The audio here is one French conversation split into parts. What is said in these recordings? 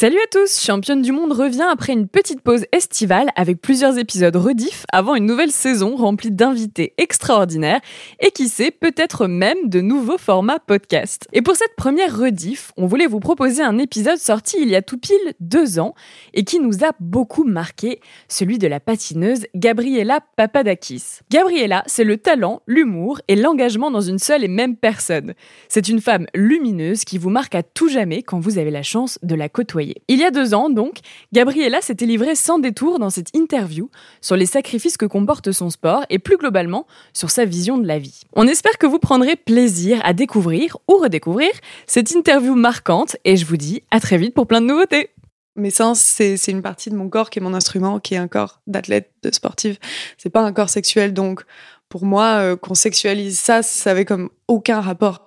Salut à tous, Championne du Monde revient après une petite pause estivale avec plusieurs épisodes rediff avant une nouvelle saison remplie d'invités extraordinaires et qui sait peut-être même de nouveaux formats podcast. Et pour cette première rediff, on voulait vous proposer un épisode sorti il y a tout pile deux ans et qui nous a beaucoup marqué, celui de la patineuse Gabriela Papadakis. Gabriela, c'est le talent, l'humour et l'engagement dans une seule et même personne. C'est une femme lumineuse qui vous marque à tout jamais quand vous avez la chance de la côtoyer il y a deux ans, donc, Gabriella s'était livrée sans détour dans cette interview sur les sacrifices que comporte son sport et plus globalement sur sa vision de la vie. On espère que vous prendrez plaisir à découvrir ou redécouvrir cette interview marquante et je vous dis à très vite pour plein de nouveautés. Mes sens, c'est une partie de mon corps qui est mon instrument, qui est un corps d'athlète, de sportive. C'est pas un corps sexuel, donc pour moi, euh, qu'on sexualise ça, ça avait comme aucun rapport.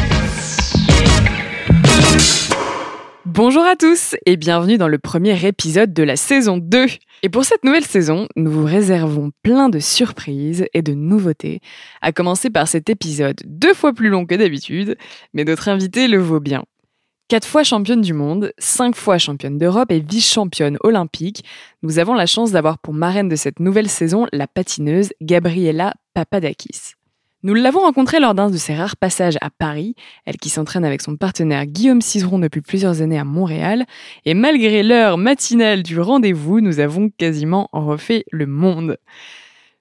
Bonjour à tous et bienvenue dans le premier épisode de la saison 2. Et pour cette nouvelle saison, nous vous réservons plein de surprises et de nouveautés, à commencer par cet épisode deux fois plus long que d'habitude, mais notre invité le vaut bien. Quatre fois championne du monde, cinq fois championne d'Europe et vice-championne olympique, nous avons la chance d'avoir pour marraine de cette nouvelle saison la patineuse Gabriela Papadakis. Nous l'avons rencontrée lors d'un de ses rares passages à Paris, elle qui s'entraîne avec son partenaire Guillaume Cizeron depuis plusieurs années à Montréal, et malgré l'heure matinale du rendez-vous, nous avons quasiment refait le monde.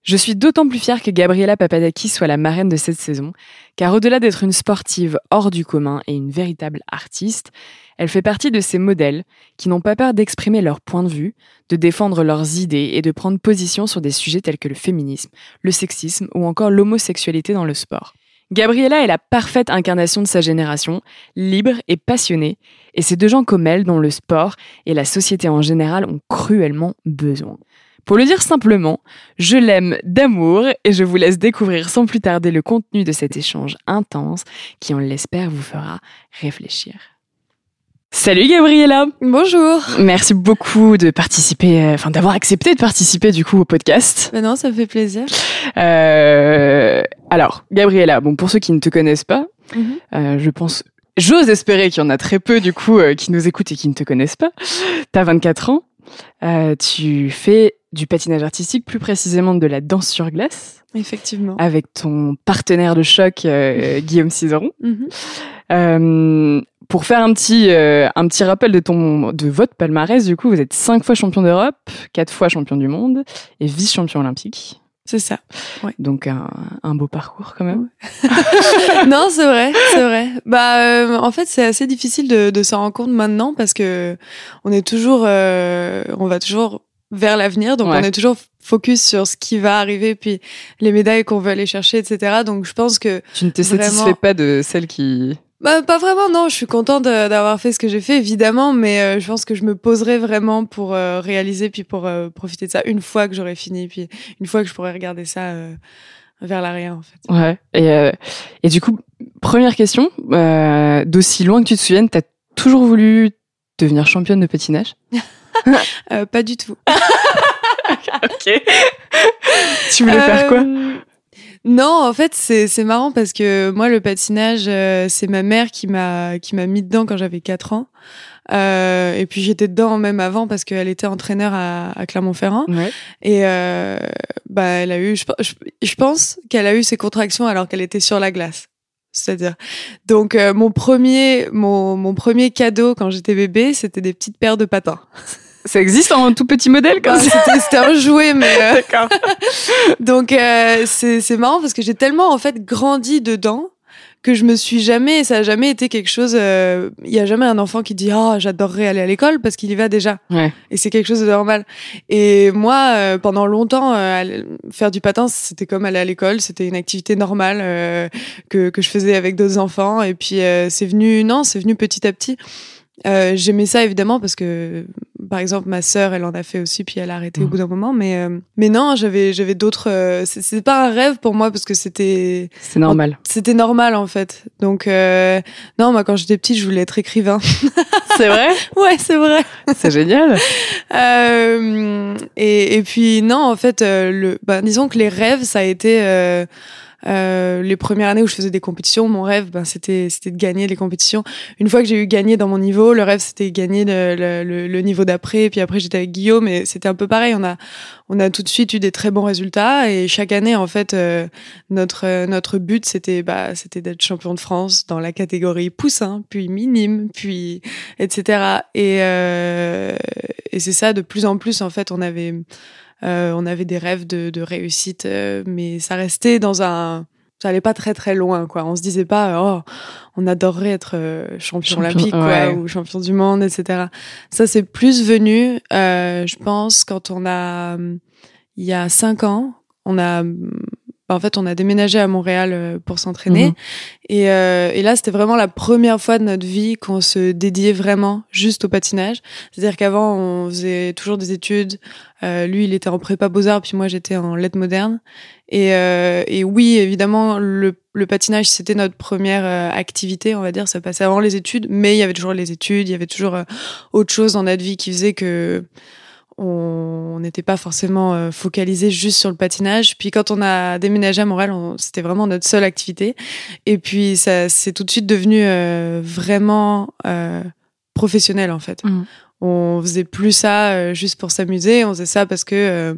Je suis d'autant plus fière que Gabriela Papadakis soit la marraine de cette saison, car au-delà d'être une sportive hors du commun et une véritable artiste, elle fait partie de ces modèles qui n'ont pas peur d'exprimer leur point de vue, de défendre leurs idées et de prendre position sur des sujets tels que le féminisme, le sexisme ou encore l'homosexualité dans le sport. Gabriela est la parfaite incarnation de sa génération, libre et passionnée, et c'est de gens comme elle dont le sport et la société en général ont cruellement besoin. Pour le dire simplement, je l'aime d'amour et je vous laisse découvrir sans plus tarder le contenu de cet échange intense qui, on l'espère, vous fera réfléchir. Salut Gabriella. Bonjour. Merci beaucoup de participer, euh, enfin d'avoir accepté de participer du coup au podcast. Ben non, ça me fait plaisir. Euh, alors, Gabriella, bon pour ceux qui ne te connaissent pas, mhm. euh, je pense, j'ose espérer qu'il y en a très peu du coup euh, qui nous écoutent et qui ne te connaissent pas. T'as 24 ans, tu fais du patinage artistique, plus précisément de la danse sur glace. Effectivement. Avec ton partenaire de choc, Guillaume Cizeron. Mhm pour faire un petit, euh, un petit rappel de, ton, de votre palmarès, du coup, vous êtes cinq fois champion d'Europe, quatre fois champion du monde et vice-champion olympique. C'est ça. Ouais. Donc un, un, beau parcours quand même. non, c'est vrai, c'est vrai. Bah, euh, en fait, c'est assez difficile de, de s'en rendre compte maintenant parce que on est toujours, euh, on va toujours vers l'avenir, donc on est toujours focus sur ce qui va arriver, puis les médailles qu'on veut aller chercher, etc. Donc je pense que tu ne te satisfais pas de celles qui bah, pas vraiment, non. Je suis contente d'avoir fait ce que j'ai fait, évidemment, mais euh, je pense que je me poserai vraiment pour euh, réaliser, puis pour euh, profiter de ça une fois que j'aurai fini, puis une fois que je pourrai regarder ça vers l'arrière, en fait. Ouais. Et, et du coup, première question, d'aussi loin que tu te souviennes, t'as toujours voulu devenir championne de patinage? Pas du tout. ok. tu voulais faire quoi non, en fait, c'est marrant parce que moi, le patinage, euh, c'est ma mère qui m'a qui m'a mis dedans quand j'avais 4 ans. Euh, et puis j'étais dedans même avant parce qu'elle était entraîneur à, à Clermont-Ferrand. Ouais. Et euh, bah, elle a eu, je, je, pense qu'elle a eu ses contractions alors qu'elle était sur la glace. C'est-à-dire, donc euh, mon premier mon, mon premier cadeau quand j'étais bébé, c'était des petites paires de patins. Ça existe en tout petit modèle comme ça C'était un jouet, mais. Euh, D'accord. Donc euh, c'est marrant parce que j'ai tellement en fait grandi dedans que je me suis jamais, ça a jamais été quelque chose. euh, Il y a jamais un enfant qui dit ah j'adorerais aller à l'école parce qu'il y va déjà. Ouais. Et c'est quelque chose de normal. Et moi, euh, pendant longtemps, euh, faire du patin, c'était comme aller à l'école. C'était une activité normale euh, que, que je faisais avec d'autres enfants. Et puis, euh, c'est venu, non, c'est venu petit à petit. Euh, J'aimais ça évidemment parce que, par exemple, ma sœur, elle en a fait aussi, puis elle a arrêté au Mhm. bout d'un moment. Mais, euh, mais non, j'avais, j'avais d'autres. euh, c'est- pas un rêve pour moi parce que c'était, C'est normal. c'était normal en fait. Donc euh, non, moi quand j'étais petite, je voulais être écrivain. C'est vrai? Ouais, c'est vrai. C'est génial. Euh, et, et puis non, en fait, euh, le, ben, disons que les rêves, ça a été euh, les premières années où je faisais des compétitions. Mon rêve, ben, c'était c'était de gagner les compétitions. Une fois que j'ai eu gagné dans mon niveau, le rêve c'était gagner le, le, le- niveau d'après. Puis après, j'étais avec Guillaume, et c'était un peu pareil. On a on a tout de suite eu des très bons résultats et chaque année, en fait, euh, notre euh, notre but c'était bah c'était d'être champion de France dans la catégorie poussin, puis minime, puis etc. Et, euh, et c'est ça, de plus en plus, en fait, on avait, euh, on avait des rêves de, de réussite, euh, mais ça restait dans un... Ça allait pas très très loin, quoi. On se disait pas, oh, on adorerait être euh, champion, Champion, olympique, quoi, ouais. ou champion du monde, etc. Ça, c'est plus venu, euh, je pense, quand on a, il y a cinq ans, on a, hum, en fait, on a déménagé à Montréal euh, pour s'entraîner. Mhm. Et, euh, et là, c'était vraiment la première fois de notre vie qu'on se dédiait vraiment juste au patinage. C'est-à-dire qu'avant, on faisait toujours des études. Euh, lui, il était en prépa beaux-arts, puis moi, j'étais en lettres modernes. Et, euh, et oui, évidemment, le, le patinage, c'était notre première euh, activité, on va dire. Ça passait avant les études, mais il y avait toujours les études, il y avait toujours euh, autre chose dans notre vie qui faisait que on n'était pas forcément euh, focalisé juste sur le patinage. Puis quand on a déménagé à Montréal, on- c'était vraiment notre seule activité. Et puis ça, c'est tout de suite devenu euh, vraiment euh, professionnel en fait. Mhm. On faisait plus ça euh, juste pour s'amuser. On faisait ça parce que euh,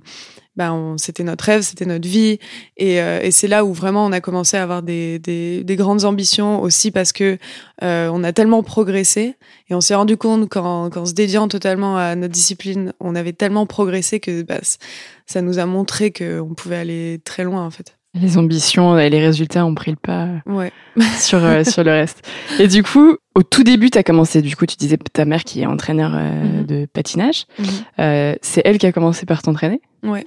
ben, c'était notre rêve, c'était notre vie. Et, euh, et c'est là où vraiment on a commencé à avoir des, des, des grandes ambitions aussi parce que euh, on a tellement progressé et on s'est rendu compte qu'en, se dédiant totalement à notre discipline, on avait tellement progressé que bah, ça nous a montré qu'on pouvait aller très loin en fait. Les ambitions et les résultats ont pris le pas Ouais. sur, euh, sur le reste. Et du coup, au tout début, tu as commencé, du coup, tu disais ta mère qui est entraîneur euh, Mhm. de patinage. Euh, c'est elle qui a commencé par t'entraîner? Ouais.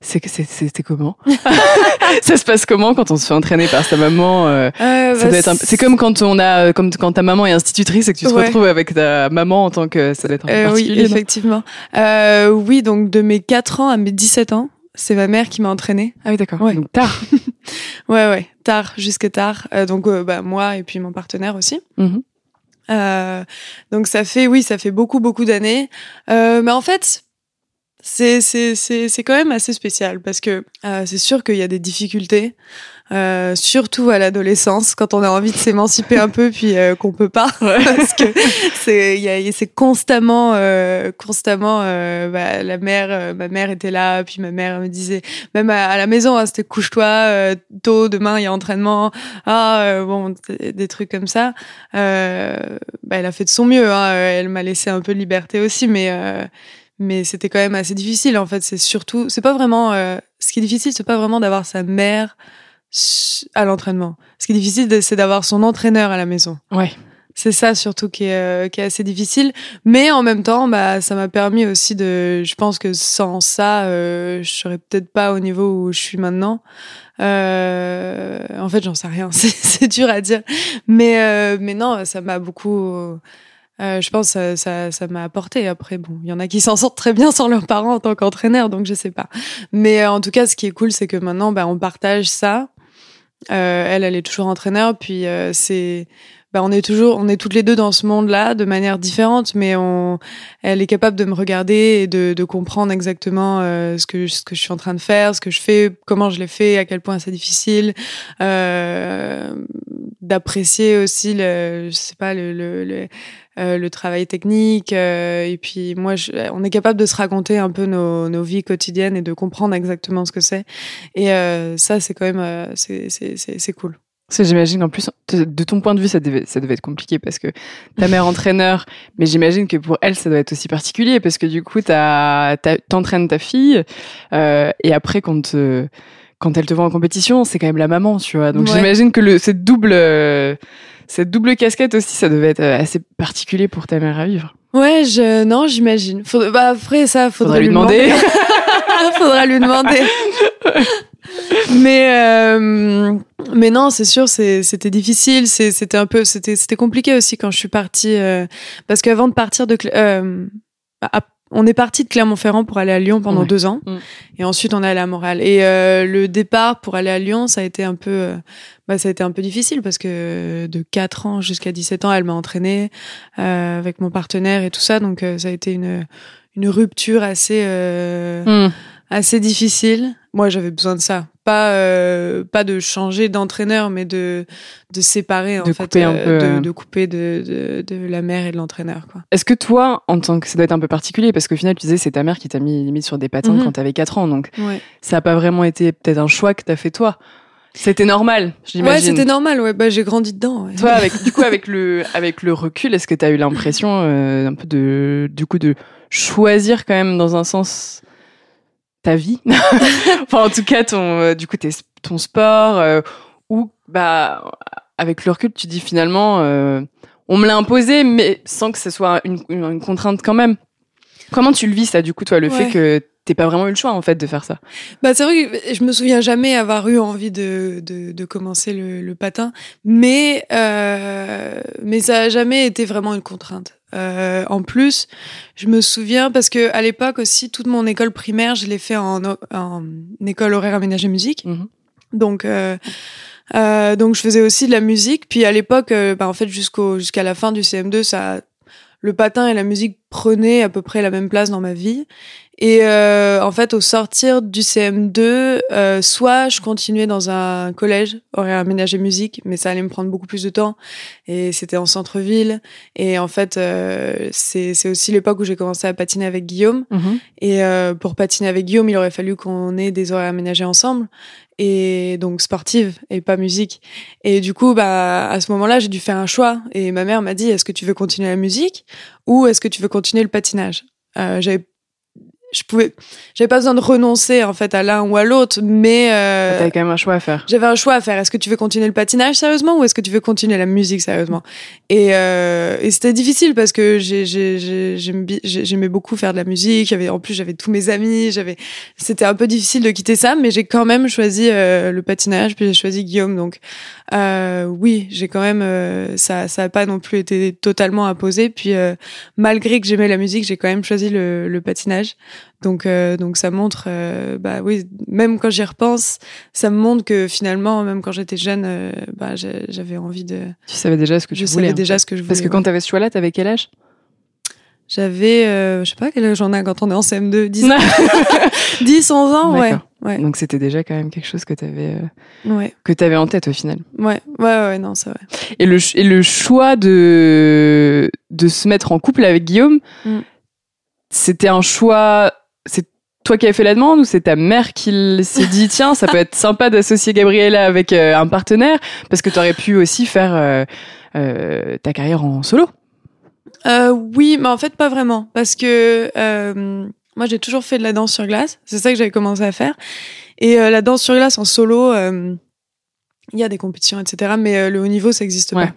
C'est que c'est- C'était comment? Ça se passe comment quand on se fait entraîner par sa maman euh, Euh, ça bah, doit être un- C'est comme quand on a, comme quand ta maman est institutrice et que tu te Ouais. retrouves avec ta maman en tant que ça doit être un peu oui, effectivement. Euh, oui, donc de mes 4 ans à mes 17 ans, c'est ma mère qui m'a entraînée. ah oui, d'accord. Ouais. Donc tard. Ouais, ouais, tard, jusque tard. Euh, donc, euh, bah, moi et puis mon partenaire aussi. Mhm. Euh, donc, ça fait, oui, ça fait beaucoup, beaucoup d'années. Euh, mais en fait, c'est, c'est, c'est, c'est quand même assez spécial parce que euh, c'est sûr qu'il y a des difficultés, euh, surtout à l'adolescence, quand on a envie de s'émanciper un peu puis euh, qu'on peut pas, parce que c'est, il y a, c'est constamment, euh, constamment, euh, bah, la mère, euh, ma mère était là, puis ma mère me disait, même à, à la maison, hein, c'était couche-toi euh, tôt, demain il y a entraînement, ah bon, des des trucs comme ça. Euh, bah, elle a fait de son mieux, hein, elle m'a laissé un peu de liberté aussi, mais euh, mais c'était quand même assez difficile en fait. C'est surtout, c'est pas vraiment, euh, ce qui est difficile, c'est pas vraiment d'avoir sa mère à l'entraînement. Ce qui est difficile, c'est d'avoir son entraîneur à la maison. Ouais. C'est ça surtout qui est, euh, qui est assez difficile. Mais en même temps, bah, ça m'a permis aussi de. Je pense que sans ça, euh, je serais peut-être pas au niveau où je suis maintenant. Euh, en fait, j'en sais rien. C'est c'est dur à dire. Mais, euh, mais non, ça m'a beaucoup. Euh, je pense que ça, ça, m'a apporté. Après, bon, il y en a qui s'en sortent très bien sans leurs parents en tant qu'entraîneur, donc je sais pas. Mais euh, en tout cas, ce qui est cool, c'est que maintenant, bah, on partage ça. Euh, elle, elle est toujours entraîneur, puis euh, c'est bah, on est toujours, on est toutes les deux dans ce monde-là de manière différente, mais on, elle est capable de me regarder et de, de comprendre exactement euh, ce que ce que je suis en train de faire, ce que je fais, comment je l'ai fait, à quel point c'est difficile, euh, d'apprécier aussi le, je sais pas le le, le, euh, le travail technique euh, et puis moi je, on est capable de se raconter un peu nos, nos vies quotidiennes et de comprendre exactement ce que c'est et euh, ça c'est quand même euh, c'est c'est c'est c'est cool. J'imagine qu'en plus, de ton point de vue, ça devait, ça devait être compliqué parce que ta mère entraîneur, mais j'imagine que pour elle, ça doit être aussi particulier parce que du coup, t'as- t'as- t'entraînes ta fille euh, et après, quand, te- quand elle te voit en compétition, c'est quand même la maman, tu vois. Donc Ouais. j'imagine que le, cette double, euh, cette double casquette aussi, ça devait être euh, assez particulier pour ta mère à vivre. Ouais, je, non, j'imagine. Faudrait- bah, après, ça, faudrait, Faudrait lui demander. faudra lui demander. mais, euh, mais non, c'est sûr, c'était difficile. C'était un peu, c'était, compliqué aussi quand je suis partie, euh, parce qu'avant de partir de, euh, à- on est parti de Clermont-Ferrand pour aller à Lyon pendant Ouais. deux ans, Mm. et ensuite on est allé à Montréal. Et euh, le départ pour aller à Lyon, ça a été un peu, euh, bah, ça a été un peu difficile parce que de 4 ans jusqu'à 17 ans, elle m'a entraînée euh, avec mon partenaire et tout ça, donc euh, ça a été une une rupture assez euh, Hmm. assez difficile. Moi, j'avais besoin de ça. Pas, euh, pas de changer d'entraîneur, mais de, de séparer, en De fait, couper un euh, peu, de, de couper de, de, de la mère et de l'entraîneur, quoi. Est-ce que toi, en tant que ça doit être un peu particulier parce qu'au final, tu disais c'est ta mère qui t'a mis limite sur des patins Mhm. quand t'avais 4 ans, donc Ouais, ça a pas vraiment été peut-être un choix que t'as fait toi. C'était normal, ouais j'imagine. c'était normal. Ouais, bah, j'ai grandi dedans. ouais. Toi, avec du coup, avec le avec le recul, est-ce que t'as eu l'impression euh, un peu de du coup de choisir quand même dans un sens ta vie, enfin en tout cas ton euh, du coup tes- ton sport euh, ou bah avec le recul tu dis finalement euh, on me l'a imposé mais sans que ce soit une, une, une contrainte quand même. Comment tu le vis ça du coup toi le Ouais. fait que t'aies pas vraiment eu le choix en fait de faire ça? Bah, c'est vrai que je me souviens jamais avoir eu envie de, de, de commencer le, le patin, mais, euh, mais ça a jamais été vraiment une contrainte. Euh, en plus, je me souviens parce que à l'époque aussi, toute mon école primaire, je l'ai fait en, en école horaire aménagée musique. Mhm. Donc, euh, euh, donc je faisais aussi de la musique. Puis à l'époque, euh, bah, en fait, jusqu'au jusqu'à la fin du CM2, ça, le patin et la musique prenaient à peu près la même place dans ma vie. Et euh, en fait, au sortir du CM2, euh, soit je continuais dans un collège, horaire aménagé musique, mais ça allait me prendre beaucoup plus de temps. Et c'était en centre-ville. Et en fait, euh, c'est c'est aussi l'époque où j'ai commencé à patiner avec Guillaume. Mhm. Et euh, pour patiner avec Guillaume, il aurait fallu qu'on ait des horaires aménagés ensemble. Et donc sportive et pas musique. Et du coup, bah, à ce moment-là, j'ai dû faire un choix. Et ma mère m'a dit, est-ce que tu veux continuer la musique ou est-ce que tu veux continuer le patinage euh, J'avais je pouvais j'avais pas besoin de renoncer en fait à l'un ou à l'autre mais euh, T'avais quand même un choix à faire. j'avais un choix à faire. Est-ce que tu veux continuer le patinage sérieusement ou est-ce que tu veux continuer la musique sérieusement? Et, euh, et c'était difficile parce que j'aimais beaucoup faire de la musique. J'avais en plus j'avais tous mes amis. J'avais c'était un peu difficile de quitter ça, mais j'ai quand même choisi euh, le patinage puis j'ai choisi Guillaume. Donc euh, oui, j'ai quand même euh, ça ça a pas non plus été totalement imposé. Puis euh, malgré que j'aimais la musique, j'ai quand même choisi le, le patinage. Donc, euh, donc ça montre, euh, bah oui, même quand j'y repense, ça me montre que finalement, même quand j'étais jeune, euh, bah, j'avais envie de. Tu savais déjà ce que tu Je voulais. savais en déjà fait. ce que je voulais. Parce que quand ouais. t'avais ce choix-là, t'avais quel âge? J'avais, euh, je sais pas quel âge j'en ai quand on est en CM2, 10, 10 11 ans, ouais. Ouais, Donc c'était déjà quand même quelque chose que t'avais euh, ouais, que t'avais en tête au final. ouais, ouais, ouais, non, c'est vrai. Et le et le choix de de se mettre en couple avec Guillaume, Mm. c'était un choix. C'est toi qui avais fait la demande ou c'est ta mère qui s'est dit tiens ça peut être sympa d'associer Gabriella avec euh, un partenaire? Parce que t'aurais pu aussi faire euh, euh, ta carrière en solo. Euh, oui, mais en fait pas vraiment, parce que euh, moi j'ai toujours fait de la danse sur glace. C'est ça que j'avais commencé à faire. Et euh, la danse sur glace en solo, euh, il y a des compétitions, etc. Mais euh, le haut niveau, ça n'existe Ouais. pas.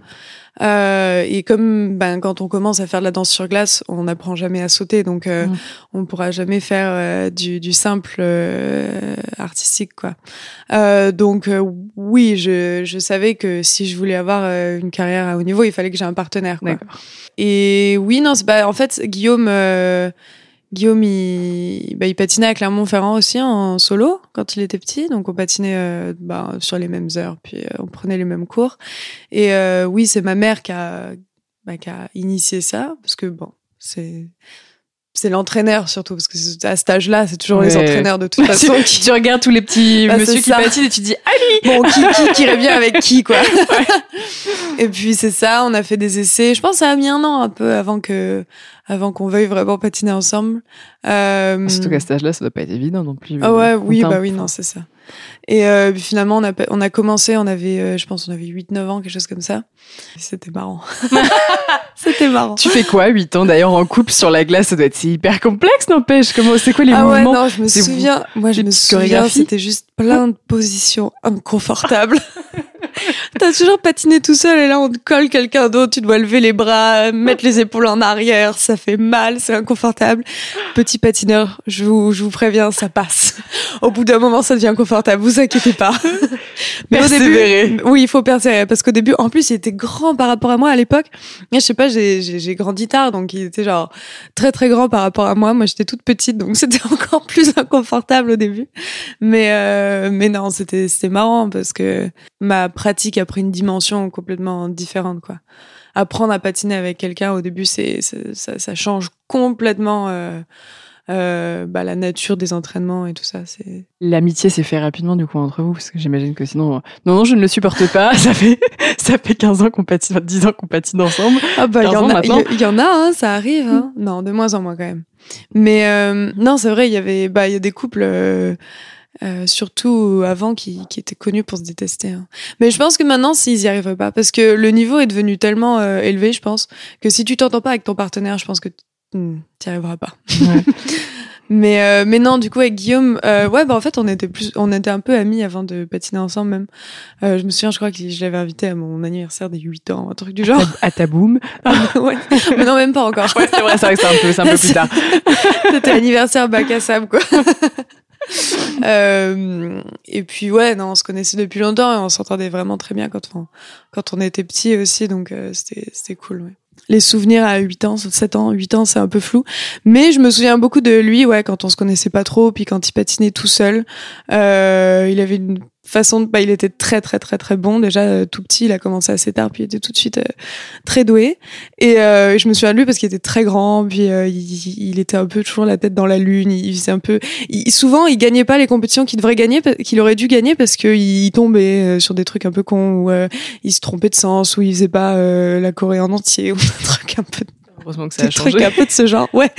Euh, et comme ben, quand on commence à faire de la danse sur glace, on n'apprend jamais à sauter, donc euh, Mm. on pourra jamais faire euh, du, du simple euh, artistique, quoi. Euh, donc euh, oui, je, je savais que si je voulais avoir euh, une carrière à haut niveau, il fallait que j'ai un partenaire. Quoi. D'accord. Et oui, non. En fait, Guillaume, euh, Guillaume, il, bah, il patinait à Clermont-Ferrand aussi en solo quand il était petit. Donc on patinait euh, bah, sur les mêmes heures, puis euh, on prenait les mêmes cours. Et euh, oui, c'est ma mère qui a, bah, qui a initié ça, parce que bon, c'est c'est l'entraîneur surtout, parce que c'est- à cet âge-là, c'est toujours les Ouais. entraîneurs de toute façon qui. tu regardes tous les petits Bah, monsieur qui patinent et tu dis ah Bon, qui, qui, qui bien avec qui, quoi. Et puis c'est ça, on a fait des essais. Je pense que ça a mis un an un peu avant que, avant qu'on veuille vraiment patiner ensemble. Euh, Surtout qu'à cet âge-là, ça doit pas être évident non plus. ah ouais, euh, oui, bah oui, non, c'est ça. Et euh, puis finalement, on a, on a commencé, on avait, euh, je pense, on avait 8-9 ans, quelque chose comme ça. C'était marrant. C'était marrant. Tu fais quoi, 8 ans d'ailleurs, en couple sur la glace? Ça doit être hyper complexe, n'empêche. Comment, c'est quoi les ah mouvements? ouais, non, je me souviens. Moi, je me souviens, c'était juste plein de positions inconfortables. T'as toujours patiné tout seul et là on te colle quelqu'un d'autre, tu dois lever les bras, mettre les épaules en arrière, ça fait mal, c'est inconfortable. Petit patineur, je vous, je vous préviens, ça passe. Au bout d'un moment, ça devient confortable, vous inquiétez pas. Mais au début, oui, il faut persévérer parce qu'au début, en plus, il était grand par rapport à moi à l'époque. Je sais pas, j'ai grandi tard, donc il était genre très très grand par rapport à moi. Moi, j'étais toute petite, donc c'était encore plus inconfortable au début. Mais euh, mais non, c'était c'était marrant parce que ma pratique a pris une dimension complètement différente, quoi. Apprendre à patiner avec quelqu'un au début, c'est ça, ça, change complètement. Euh, euh, bah, la nature des entraînements et tout ça. C'est l'amitié s'est fait rapidement du coup entre vous parce que j'imagine que sinon euh, non non je ne le supporte pas. ça fait ça fait 15 ans qu'on patine, 10 ans qu'on patine ensemble. Ah bah il y, en a, y, en a, hein, ça arrive. Hein. Non, de moins en moins quand même. Mais euh, non, c'est vrai, il y avait bah il y a des couples. Euh, euh, surtout avant qui, qui étaient connus pour se détester. Hein. Mais je pense que maintenant, s'ils y arrivent pas, parce que le niveau est devenu tellement euh, élevé, je pense, que si tu t'entends pas avec ton partenaire, je pense que hmm, tu n'y arriveras pas. Ouais. mais euh, mais non, du coup avec Guillaume, ouais, bah en fait on était plus, on était un peu amis avant de patiner ensemble même. je me souviens, je crois que je l'avais invité à mon anniversaire des 8 ans, un truc du genre. À ta, boum. ouais. Mais non, même pas encore. Ouais, c'est vrai, c'est vrai que c'est un peu, un peu plus tard. C'était l'anniversaire bac à sable, quoi. euh, et puis ouais, non, on se connaissait depuis longtemps et on s'entendait vraiment très bien quand on, quand on était petit aussi, donc euh, c'était, cool. Ouais. Les souvenirs à 8 ans, 7 ans, 8 ans, c'est un peu flou. Mais je me souviens beaucoup de lui, ouais, quand on se connaissait pas trop, puis quand il patinait tout seul. Euh, il avait une façon de, bah, il était très très très très bon. Déjà euh, tout petit il a commencé assez tard puis il était tout de suite euh, très doué. Et euh, je me souviens de lui parce qu'il était très grand puis il, était un peu toujours la tête dans la lune. Il faisait un peu souvent il gagnait pas les compétitions qu'il devrait gagner qu'il aurait dû gagner parce qu'il il tombait sur des trucs un peu cons ou il se trompait de sens ou il faisait pas la Corée en entier ou un truc un peu Heureusement que ça a changé. Trucs un peu de ce genre, ouais.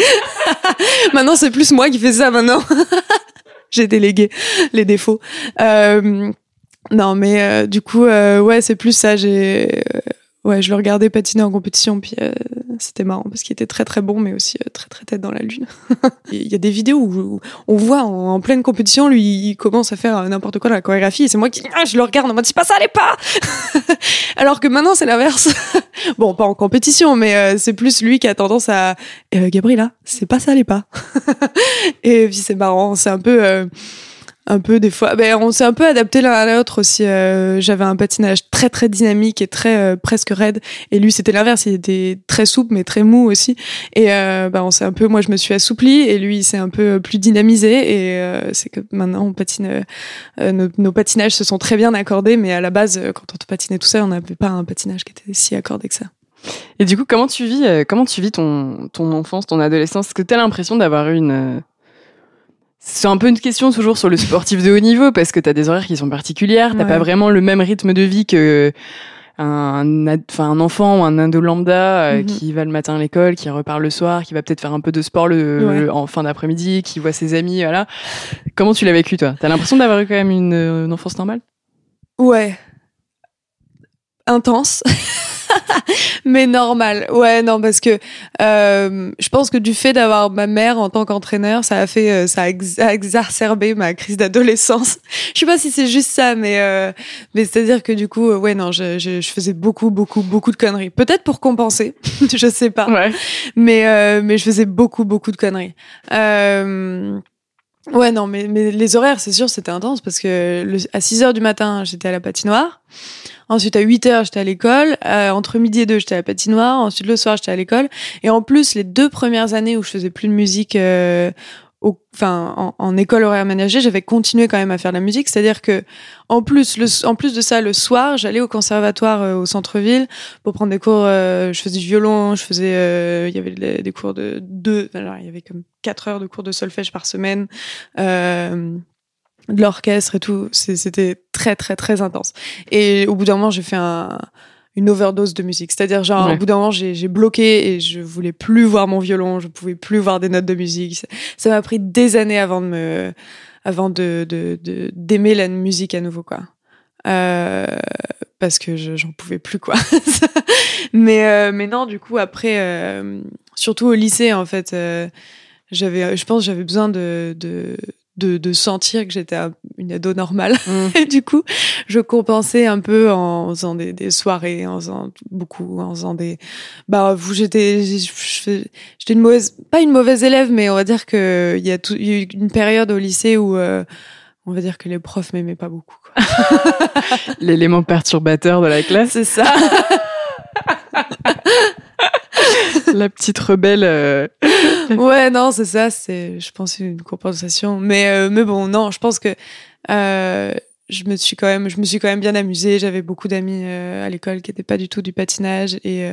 maintenant, c'est plus moi qui fais ça maintenant j'ai délégué les défauts. Euh, non, mais euh, du coup, euh, ouais, c'est plus ça. J'ai, euh, ouais, je le regardais patiner en compétition, puis c'était marrant parce qu'il était très très bon, mais aussi très très tête dans la lune. Il y a des vidéos où on voit en, pleine compétition, lui, il commence à faire n'importe quoi dans la chorégraphie, et c'est moi qui, ah, je le regarde en mode, c'est pas ça, allez pas. Alors que maintenant, c'est l'inverse. bon, pas en compétition, mais c'est plus lui qui a tendance à, Gabriela, c'est pas ça, allez pas. et puis c'est marrant, c'est un peu un peu des fois. Ben, on s'est un peu adapté l'un à l'autre aussi. Euh, j'avais un patinage très très dynamique et très euh, presque raide, et lui c'était l'inverse. Il était très souple mais très mou aussi. Et euh, ben, on s'est un peu. Moi je me suis assouplie et lui il s'est un peu plus dynamisé. Et c'est que maintenant on patine. Nos, nos, patinages se sont très bien accordés, mais à la base quand on patinait tout seul, on n'avait pas un patinage qui était si accordé que ça. Et du coup, comment tu vis, comment tu vis ton, ton enfance, ton adolescence? Est-ce que tu as l'impression d'avoir eu une, c'est un peu une question toujours sur le sportif de haut niveau parce que tu as des horaires qui sont particulières, t'as pas vraiment le même rythme de vie que un, enfin un enfant ou un ado lambda euh, mhm. qui va le matin à l'école, qui repart le soir, qui va peut-être faire un peu de sport le, en fin d'après-midi, qui voit ses amis, voilà. Comment tu l'as vécu toi? T'as l'impression d'avoir eu quand même une, une enfance normale? Ouais, intense. mais normal. Ouais, non, parce que euh, je pense que du fait d'avoir ma mère en tant qu'entraîneur, ça a fait, euh, ça a, exacerbé ma crise d'adolescence. Je sais pas si c'est juste ça, mais euh, mais c'est à dire que du coup, euh, ouais, non, je, je, je, faisais beaucoup, beaucoup, beaucoup de conneries. Peut-être pour compenser, je sais pas. Ouais. Mais euh, mais je faisais beaucoup, beaucoup de conneries. Euh, Ouais, non, mais, mais les horaires, c'est sûr, c'était intense parce que le, à 6 heures du matin, j'étais à la patinoire. Ensuite, à 8 heures, j'étais à l'école. Euh, entre midi et 2, j'étais à la patinoire. Ensuite, le soir, j'étais à l'école. Et en plus, les deux premières années où je faisais plus de musique euh, enfin en, école horaire aménagée, j'avais continué quand même à faire de la musique, c'est-à-dire que en plus en plus de ça le soir, j'allais au conservatoire euh, au centre-ville pour prendre des cours euh, je faisais du violon, je faisais euh, il y avait des cours de deux alors il y avait comme quatre heures de cours de solfège par semaine. de l'orchestre et tout, c'était très très très intense. Et au bout d'un moment, j'ai fait un une overdose de musique. C'est-à-dire, genre, au bout d'un moment, j'ai bloqué et je voulais plus voir mon violon, je pouvais plus voir des notes de musique. Ça m'a pris des années avant de me, avant de de d'aimer la musique à nouveau quoi. Euh, parce que j'en pouvais plus quoi. mais euh, mais non, du coup après, euh, surtout au lycée en fait, euh, j'avais, je pense, j'avais besoin de, de de, de, sentir que j'étais une ado normale. Mm. Et du coup, je compensais un peu en faisant des, des, soirées, en faisant beaucoup, en faisant des. Bah, vous, j'étais, j'étais une mauvaise, pas une mauvaise élève, mais on va dire que il y a, tout, y a eu une période au lycée où euh, on va dire que les profs m'aimaient pas beaucoup. L'élément perturbateur de la classe. C'est ça. la petite rebelle. Euh. Ouais, non, c'est ça. C'est, je pense, une compensation. Mais, euh, mais bon, non, je pense que euh, je me suis quand même, je me suis quand même bien amusée. J'avais beaucoup d'amis à l'école qui n'étaient pas du tout du patinage et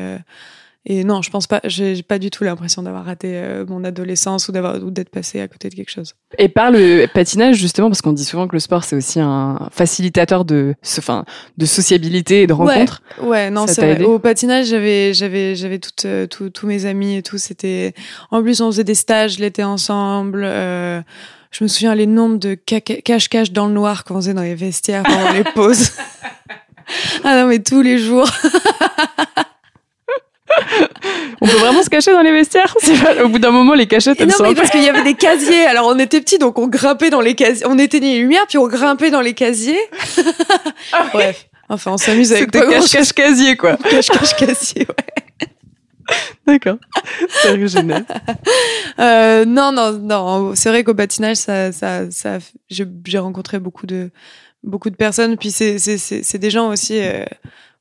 et non, je pense pas, j'ai pas du tout l'impression d'avoir raté euh, mon adolescence ou d'avoir ou d'être passé à côté de quelque chose. Et par le patinage justement, parce qu'on dit souvent que le sport c'est aussi un facilitateur de, enfin, de sociabilité et de rencontres. Ouais, non, c'est vrai. Au patinage, j'avais, j'avais, j'avais toutes, euh, tous mes amis et tout. C'était, en plus, on faisait des stages l'été ensemble. Euh, je me souviens les nombres de cache-cache dans le noir qu'on faisait dans les vestiaires pendant les pauses. ah non, mais tous les jours. on peut vraiment se cacher dans les vestiaires? Au bout d'un moment, les cachettes, elles non, mais parce qu'il y avait des casiers. Alors, on était petits, donc on grimpait dans les casiers. On éteignait les lumières, puis on grimpait dans les casiers. Ah Bref. Enfin, on s'amuse avec des cache-cache casier, quoi? Cache-cache casier, ouais. D'accord. C'est original. Euh, non, non, non. C'est vrai qu'au patinage, ça, ça, ça, j'ai rencontré beaucoup de, beaucoup de personnes. Puis c'est, c'est, c'est, des gens aussi, euh,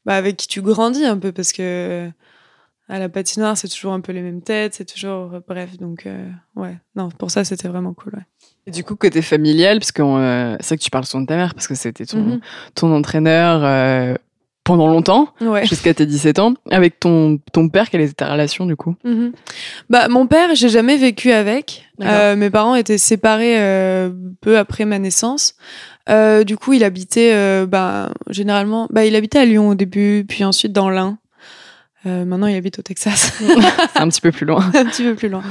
bah, avec qui tu grandis un peu parce que, à la patinoire, c'est toujours un peu les mêmes têtes, c'est toujours euh, bref. Donc euh, ouais, non, pour ça c'était vraiment cool. Ouais. Et du coup, côté familial, parce que euh, c'est vrai que tu parles souvent de ta mère, parce que c'était ton, mm-hmm. ton entraîneur pendant longtemps, jusqu'à tes 17 ans. Avec ton, ton père, quelle était ta relation du coup? Mm-hmm. Bah mon père, j'ai jamais vécu avec. mes parents étaient séparés peu après ma naissance. du coup, il habitait, bah, généralement, bah, il habitait à Lyon au début, puis ensuite dans l'Ain. Euh, maintenant, il habite au Texas. un petit peu plus loin. un petit peu plus loin.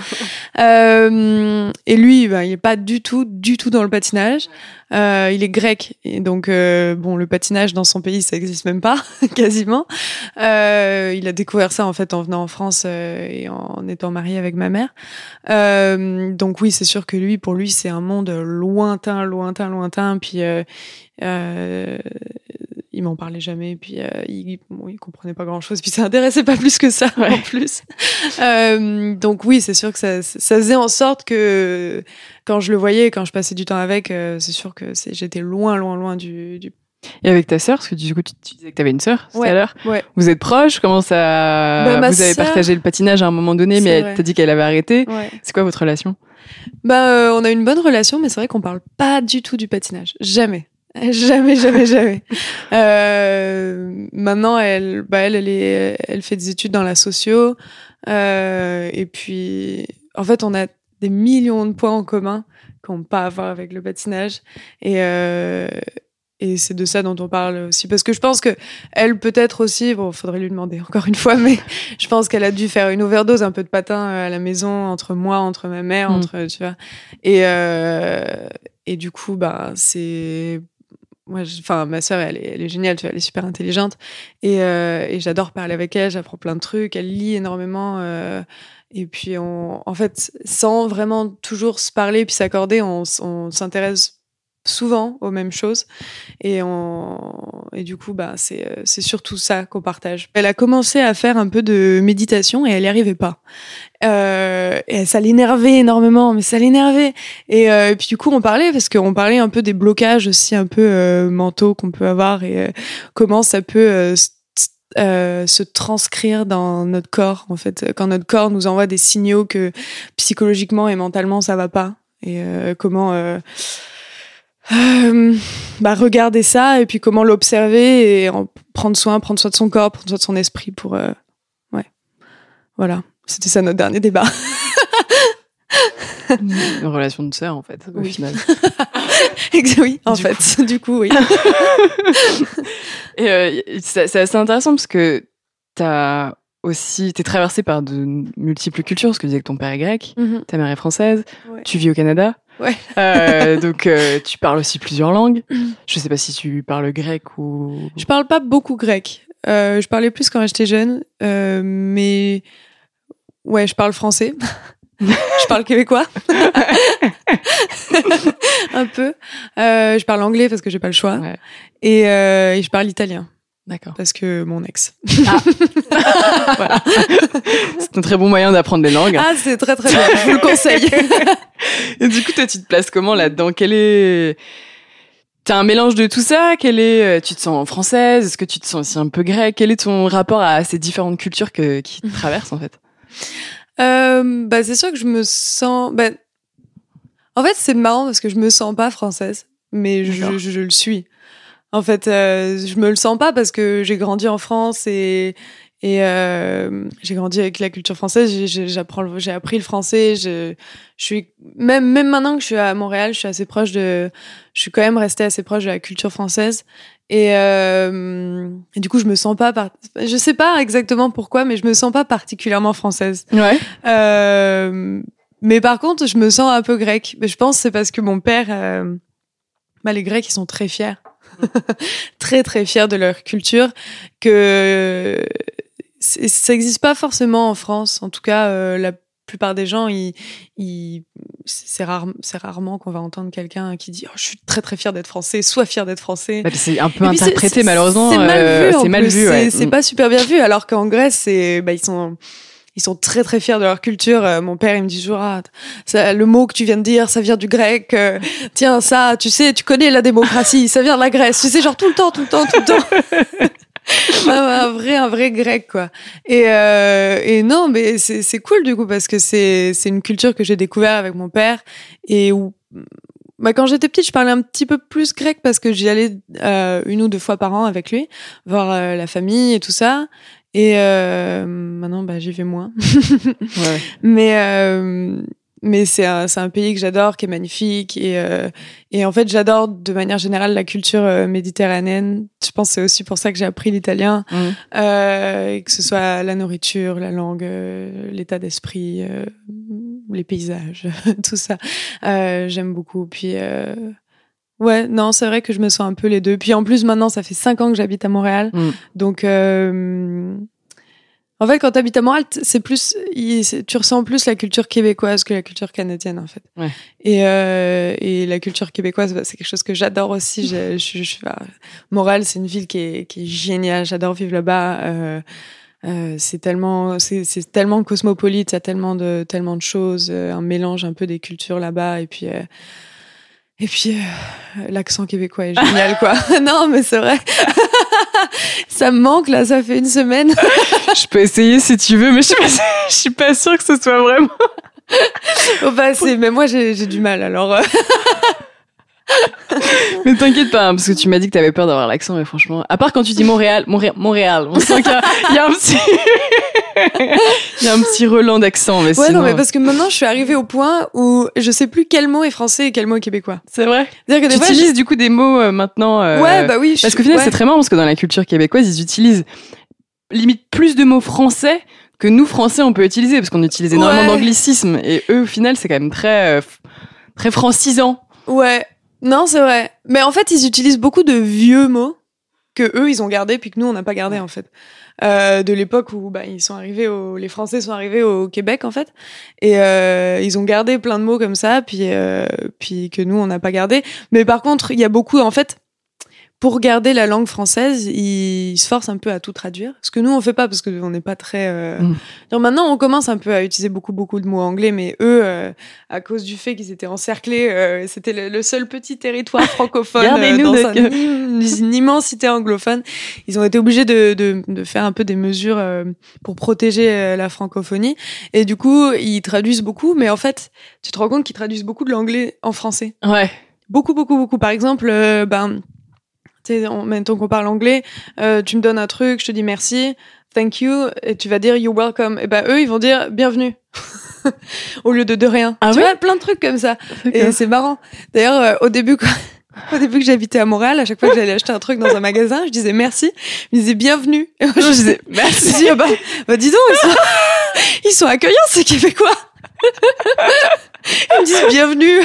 Euh, et lui, bah, il est pas du tout, du tout dans le patinage. Euh, il est grec, et donc euh, bon, le patinage dans son pays, ça existe même pas, quasiment. Euh, il a découvert ça en fait en venant en France et en étant marié avec ma mère. donc oui, c'est sûr que lui, pour lui, c'est un monde lointain, lointain, lointain. Puis il m'en parlait jamais, puis euh, il, bon, il comprenait pas grand chose, puis ça intéressait pas plus que ça en plus. Euh, donc oui, c'est sûr que ça, ça faisait en sorte que quand je le voyais, quand je passais du temps avec, euh, c'est sûr que j'étais loin, loin, loin du, du... Et avec ta sœur, parce que du coup tu, disais que tu avais une sœur tout à l'heure. Ouais. Vous êtes proches? Comment ça bah, Vous avez partagé le patinage à un moment donné, mais elle t'a dit qu'elle avait arrêté. C'est quoi votre relation? Bah, on a une bonne relation, mais c'est vrai qu'on parle pas du tout du patinage, jamais. Jamais, jamais, jamais. Euh, maintenant, elle, bah elle, elle, est, elle fait des études dans la socio. Euh, et puis, en fait, on a des millions de points en commun qu'on peut pas avoir avec le patinage. Et, euh, et c'est de ça dont on parle aussi. Parce que je pense que elle, peut-être aussi, bon, faudrait lui demander encore une fois, mais je pense qu'elle a dû faire une overdose un peu de patin à la maison, entre moi, entre ma mère, mm. entre, tu vois. Et, euh, et du coup, bah, c'est moi, enfin, ma sœur, elle est, elle est géniale, elle est super intelligente et, euh, et j'adore parler avec elle. J'apprends plein de trucs. Elle lit énormément. Euh, et puis, on, en fait, sans vraiment toujours se parler puis s'accorder, on s'intéresse souvent aux mêmes choses et on et du coup bah c'est euh, c'est surtout ça qu'on partage. Elle a commencé à faire un peu de méditation et elle n'y arrivait pas. Euh, et ça l'énervait énormément, mais ça l'énervait. Et, euh, et, puis du coup on parlait parce qu'on parlait un peu des blocages aussi un peu euh, mentaux qu'on peut avoir et comment ça peut se transcrire dans notre corps en fait quand notre corps nous envoie des signaux que psychologiquement et mentalement ça va pas et comment euh, bah, regarder ça et puis comment l'observer et en prendre soin, prendre soin de son corps, prendre soin de son esprit pour. Euh, ouais. Voilà. C'était ça notre dernier débat. Une relation de sœur, en fait, au final. oui, en fait. Du coup, oui. et euh, c'est assez intéressant parce que t'as aussi, t'es traversé par de multiples cultures, parce que tu disais que ton père est grec, mm-hmm. ta mère est française, tu vis au Canada. Ouais. Euh, donc, euh, tu parles aussi plusieurs langues. Je sais pas si tu parles grec ou. Je parle pas beaucoup grec. Euh, je parlais plus quand j'étais jeune, mais ouais, je parle français. je parle québécois. Un peu. Je parle anglais parce que j'ai pas le choix. Ouais. Et, et je parle italien D'accord. parce que mon ex. C'est un très bon moyen d'apprendre des langues. Ah, c'est très très bien. Je vous le conseille. Et du coup, toi, tu te places comment là-dedans? Quel est T'as un mélange de tout ça? Quel est euh, Tu te sens française? Est-ce que tu te sens aussi un peu grec Quel est ton rapport à ces différentes cultures que, qui te traversent en fait? Euh, bah, c'est sûr que je me sens. Bah, en fait, c'est marrant parce que je me sens pas française, mais je, je le suis. En fait, euh, je me le sens pas parce que j'ai grandi en France et et euh, j'ai grandi avec la culture française. J'apprends, j'ai appris le français. Je, je suis même même maintenant que je suis à Montréal, je suis assez proche de. Je suis quand même restée assez proche de la culture française. Et, euh, et du coup, je me sens pas. Par... Je sais pas exactement pourquoi, mais je me sens pas particulièrement française. Ouais. Euh, mais par contre, je me sens un peu grecque. Mais je pense que c'est parce que mon père, euh, bah, les Grecs, ils sont très fiers, très très fiers de leur culture, que ça n'existe pas forcément en France. En tout cas, euh, la plupart des gens, ils, ils- c'est rare, rarement qu'on va entendre quelqu'un qui dit oh, "Je suis très très fier d'être français, sois fier d'être français." Bah, c'est un peu interprété malheureusement. C'est mal euh, vu. c'est ouais. pas super bien vu. Alors qu'en Grèce, bah ils sont ils sont très très fiers de leur culture. Euh, mon père, il me dit toujours ah, le mot que tu viens de dire, ça vient du grec. Euh, tiens, ça, tu sais, tu connais la démocratie, ça vient de la Grèce. Tu sais, genre tout le temps, tout le temps, tout le temps. un, vrai un vrai grec quoi et euh, et non mais c'est c'est cool du coup parce que c'est c'est une culture que j'ai découvert avec mon père et où bah, quand j'étais petite, je parlais un petit peu plus grec parce que j'y allais euh, une ou deux fois par an avec lui, voir euh, la famille et tout ça. Et euh, maintenant, bah, j'y vais moins. Ouais. mais euh, mais c'est un, c'est un pays que j'adore, qui est magnifique. Et, euh, et en fait, j'adore de manière générale la culture euh, méditerranéenne. Je pense que c'est aussi pour ça que j'ai appris l'italien. Mm. Euh, et que ce soit la nourriture, la langue, euh, l'état d'esprit, les paysages, tout ça. Euh, J'aime beaucoup. Puis, euh, ouais, non, c'est vrai que je me sens un peu les deux. Puis en plus, maintenant, ça fait cinq ans que j'habite à Montréal. Mm. Donc, euh, en fait, quand tu habites à Montréal, c'est plus, tu ressens plus la culture québécoise que la culture canadienne, en fait. Ouais. Et, euh, et la culture québécoise, bah, c'est quelque chose que j'adore aussi. Je, je, je- bah, Montréal, c'est une ville qui est, qui est géniale. J'adore vivre là-bas. Euh, euh, c'est tellement, c'est c'est tellement cosmopolite. Il y a tellement de, tellement de choses, euh, un mélange un peu des cultures là-bas. Et puis, euh, et puis, euh, l'accent québécois est génial, quoi. non, mais c'est vrai. ça me manque là. Ça fait une semaine. Je peux essayer si tu veux, mais je suis pas, je suis pas sûre que ce soit vraiment. Bah, c'est, mais moi, j'ai j'ai du mal. Alors, euh, Mais t'inquiète pas, hein, parce que tu m'as dit que t'avais peur d'avoir l'accent, mais franchement, à part quand tu dis Montréal, Montréal, Montréal, on sent qu'il y a, il y a un petit, il y a un petit relan d'accent, mais ouais, sinon, non, mais parce que maintenant, je suis arrivée au point où je sais plus quel mot est français et quel mot est québécois. c'est vrai? C'est-à-dire que Tu des fois, utilises du coup des mots euh, maintenant. je- euh, ouais, bah oui. je- Parce qu'au final, ouais. c'est très marrant parce que dans la culture québécoise, ils utilisent limite plus de mots français que nous français on peut utiliser parce qu'on utilise énormément Ouais. d'anglicismes et eux au final c'est quand même très euh, très francisant. Ouais. Non, c'est vrai. Mais en fait, ils utilisent beaucoup de vieux mots que eux ils ont gardés puis que nous on n'a pas gardé en fait. Euh, de l'époque où bah, ils sont arrivés au, les Français sont arrivés au Québec en fait et euh, ils ont gardé plein de mots comme ça puis euh, puis que nous on n'a pas gardé. Mais par contre il y a beaucoup en fait pour garder la langue française ils se forcent un peu à tout traduire ce que nous on fait pas parce que on n'est pas très. Euh... Mm. maintenant on commence un peu à utiliser beaucoup beaucoup de mots anglais mais eux euh, à cause du fait qu'ils étaient encerclés euh, c'était le, le seul petit territoire francophone euh, dans notre- un une immensité anglophone ils ont été obligés de, de, de faire un peu des mesures euh, pour protéger euh, la francophonie. Et du coup, ils traduisent beaucoup, mais en fait, tu te rends compte qu'ils traduisent beaucoup de l'anglais en français. Ouais. Beaucoup, beaucoup, beaucoup. Par exemple, ben, sais, mettons qu'on parle anglais, euh, tu me donnes un truc, je te dis merci, thank you, et tu vas dire you're welcome. Et ben eux, ils vont dire bienvenue. Au lieu de de rien. Ah tu ouais? vois, plein de trucs comme ça. Et c'est marrant. D'ailleurs, euh, au début, quand- au début que j'habitais à Montréal, à chaque fois que j'allais acheter un truc dans un magasin, je disais merci. Ils me disaient bienvenue. Et moi, je disais merci. je dis, ah bah, bah dis donc, ils sont, ils sont accueillants, ces Québécois. Ils me disent bienvenue.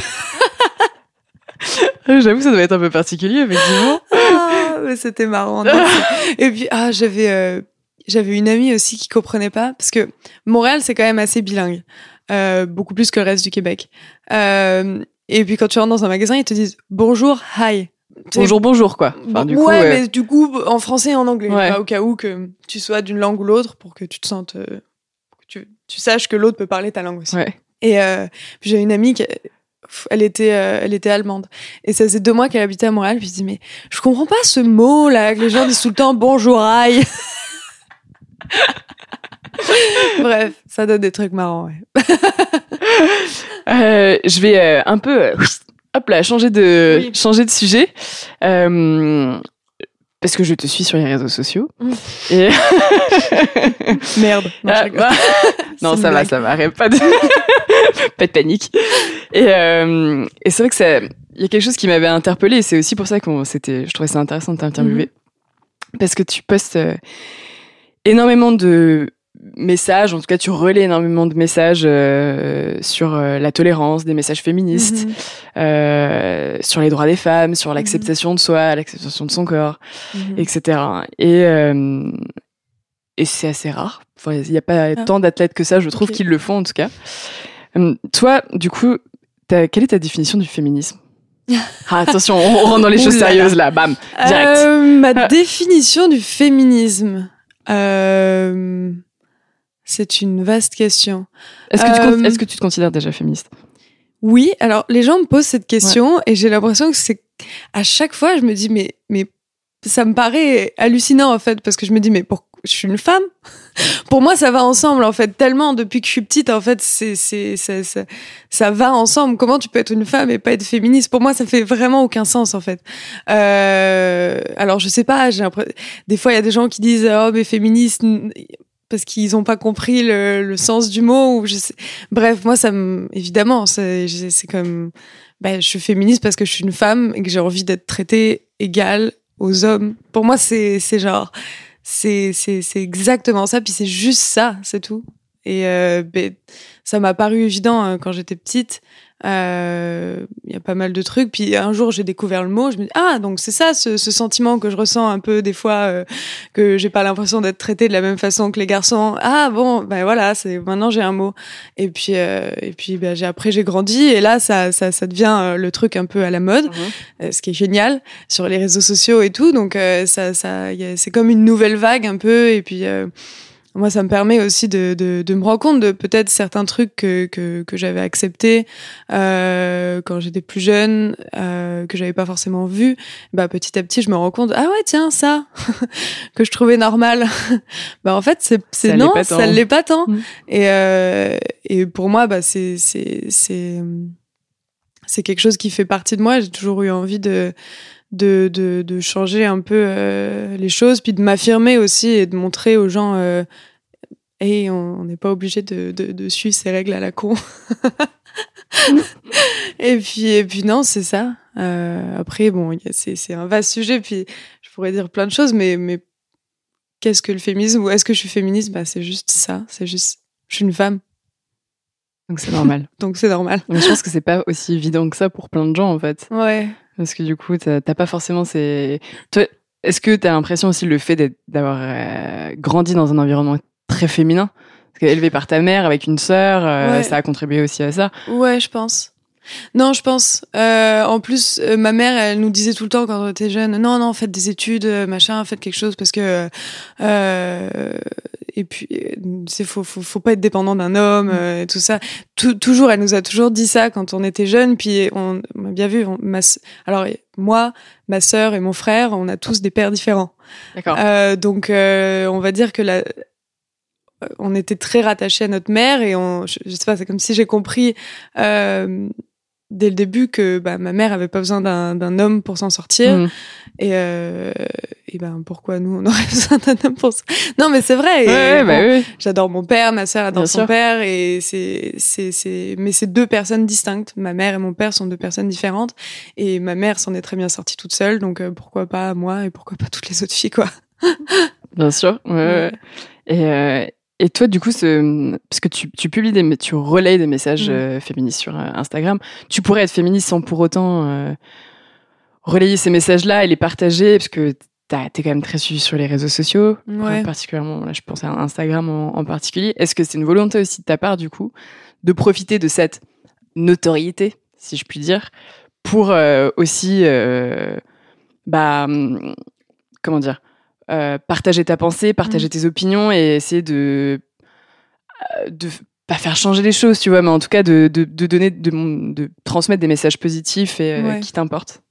J'avoue, ça doit être un peu particulier, effectivement. Ah, mais c'était marrant. non, Et puis, ah, j'avais, euh, j'avais une amie aussi qui comprenait pas, parce que Montréal, c'est quand même assez bilingue, euh, beaucoup plus que le reste du Québec. Euh, et puis, quand tu rentres dans un magasin, ils te disent bonjour, hi. Bonjour, bonjour, quoi. Enfin, du ouais, coup, mais du coup, en français et en anglais, Ouais. au cas où que tu sois d'une langue ou l'autre, pour que tu te sentes, que tu, tu saches que l'autre peut parler ta langue aussi. ouais. Et euh, puis j'ai une amie qui, elle était, euh, elle était allemande. Et ça faisait deux mois qu'elle habitait à Montréal. Puis je dis mais je comprends pas ce mot là que les gens disent tout le temps bonjour aïe. Bref, ça donne des trucs marrants. Ouais. Euh, je vais euh, un peu, hop là, changer de, Oui. changer de sujet. Parce que je te suis sur les réseaux sociaux. Mm. Et... Merde. Non, Ah, bah, non, ça va, ça va, arrête pas de, pas de panique. Et, euh, et c'est vrai que ça, il y a quelque chose qui m'avait interpellée c'est aussi pour ça qu'on c'était, je trouvais ça intéressant de t'interviewer. Mhm. Parce que tu postes euh, énormément de messages, en tout cas tu relais énormément de messages euh, sur euh, la tolérance, des messages féministes, Mhm. euh, sur les droits des femmes, sur l'acceptation de soi, l'acceptation de son corps, Mhm. etc. Et, euh, et c'est assez rare. Enfin, il n'y a pas Ah. tant d'athlètes que ça, je trouve, Ok. qu'ils le font en tout cas. Hum, toi, du coup, quelle est ta définition du féminisme? Ah, Attention, on rentre dans les choses là sérieuses là, bam, direct. Euh, ma Ah. définition du féminisme. Euh, c'est une vaste question. Est-ce que, tu euh, est-ce que tu te considères déjà féministe? Oui, alors les gens me posent cette question et j'ai l'impression que c'est à chaque fois je me dis mais mais ça me paraît hallucinant en fait parce que je me dis mais pour je suis une femme? Pour moi ça va ensemble en fait tellement depuis que je suis petite en fait c'est c'est ça, ça ça va ensemble. Comment tu peux être une femme et pas être féministe? Pour moi ça fait vraiment aucun sens en fait. Euh, alors je sais pas, j'ai des fois il y a des gens qui disent oh mais féministe parce qu'ils ont pas compris le, le sens du mot ou je sais Bref, moi, ça me, évidemment, c'est comme, ben, je suis féministe parce que je suis une femme et que j'ai envie d'être traitée égale aux hommes. Pour moi, c'est, genre, c'est, exactement ça. Puis c'est juste ça, c'est tout. Et euh, ben, ça m'a paru évident hein, quand j'étais petite. Euh, Il y a pas mal de trucs. Puis un jour, j'ai découvert le mot. Je me dis ah donc c'est ça ce, ce sentiment que je ressens un peu des fois euh, que j'ai pas l'impression d'être traitée de la même façon que les garçons. Ah bon ben voilà c'est maintenant j'ai un mot. Et puis euh, et puis ben, j'ai après j'ai grandi et là ça ça ça devient euh, le truc un peu à la mode euh, ce qui est génial sur les réseaux sociaux et tout. Donc euh, ça, ça, c'est comme une nouvelle vague un peu. Et puis euh, moi, ça me permet aussi de, de, de me rendre compte de peut-être certains trucs que, que, que j'avais acceptés euh, quand j'étais plus jeune, euh, que j'avais pas forcément vu. Bah petit à petit, je me rends compte ah ouais tiens ça que je trouvais normal. bah en fait c'est c'est non ça l'est pas tant. Mm. Et euh, et pour moi bah c'est c'est c'est c'est quelque chose qui fait partie de moi. J'ai toujours eu envie de, de, de, de changer un peu euh, les choses, puis de m'affirmer aussi et de montrer aux gens, euh, hey, on n'est pas obligé de, de, de suivre ces règles à la con. et puis, et puis non, c'est ça. Euh, après, bon, c'est un vaste sujet, puis je pourrais dire plein de choses, mais, mais qu'est-ce que le féminisme ou est-ce que je suis féministe? Bah, c'est juste ça. C'est juste, je suis une femme, Donc c'est normal. donc c'est normal. Mais je pense que c'est pas aussi évident que ça pour plein de gens en fait. Ouais. Parce que du coup, t'as pas forcément ces. Toi, est-ce que t'as l'impression aussi le fait d'avoir euh, grandi dans un environnement très féminin? Parce que élevé par ta mère avec une sœur, euh, Ouais. ça a contribué aussi à ça. Ouais, je pense. Non, je pense. Euh, en plus, euh, ma mère, elle nous disait tout le temps quand on était jeune, non, non, faites des études, euh, machin, faites quelque chose parce que euh, et puis euh, c'est faut, faut faut pas être dépendant d'un homme euh, et tout ça. Tou- toujours, elle nous a toujours dit ça quand on était jeunes. Puis on, on a bien vu. on- ma, alors moi, ma sœur et mon frère, on a tous des pères différents. D'accord. Euh, donc, euh, on va dire que la, euh, on était très rattachés à notre mère et on, je, je sais pas, c'est comme si j'ai compris euh, dès le début que bah, ma mère avait pas besoin d'un homme pour s'en sortir Mhm. et, euh, et ben pourquoi nous on aurait besoin d'un homme pour ça Non, mais c'est vrai. Ouais, bon, bah oui. J'adore mon père, ma sœur adore Bien son sûr. père et c'est c'est c'est mais c'est deux personnes distinctes. Ma mère et mon père sont deux personnes différentes et ma mère s'en est très bien sortie toute seule donc euh, pourquoi pas moi et pourquoi pas toutes les autres filles quoi. Bien sûr. Ouais, ouais. Et, euh, Et toi, du coup, ce, parce que tu, tu publies des, tu relayes des messages Mm. euh, féministes sur euh, Instagram, tu pourrais être féministe sans pour autant euh, relayer ces messages-là et les partager, parce que t'es quand même très suivi sur les réseaux sociaux, Ouais. particulièrement, là, je pense à Instagram en, en particulier. Est-ce que c'est une volonté aussi de ta part, du coup, de profiter de cette notoriété, si je puis dire, pour aussi, bah, hum, comment dire, euh, partager ta pensée, partager tes opinions et essayer de, euh, de pas faire changer les choses, tu vois, mais en tout cas de, de, de donner, de, de transmettre des messages positifs et euh, Ouais. qui t'importent.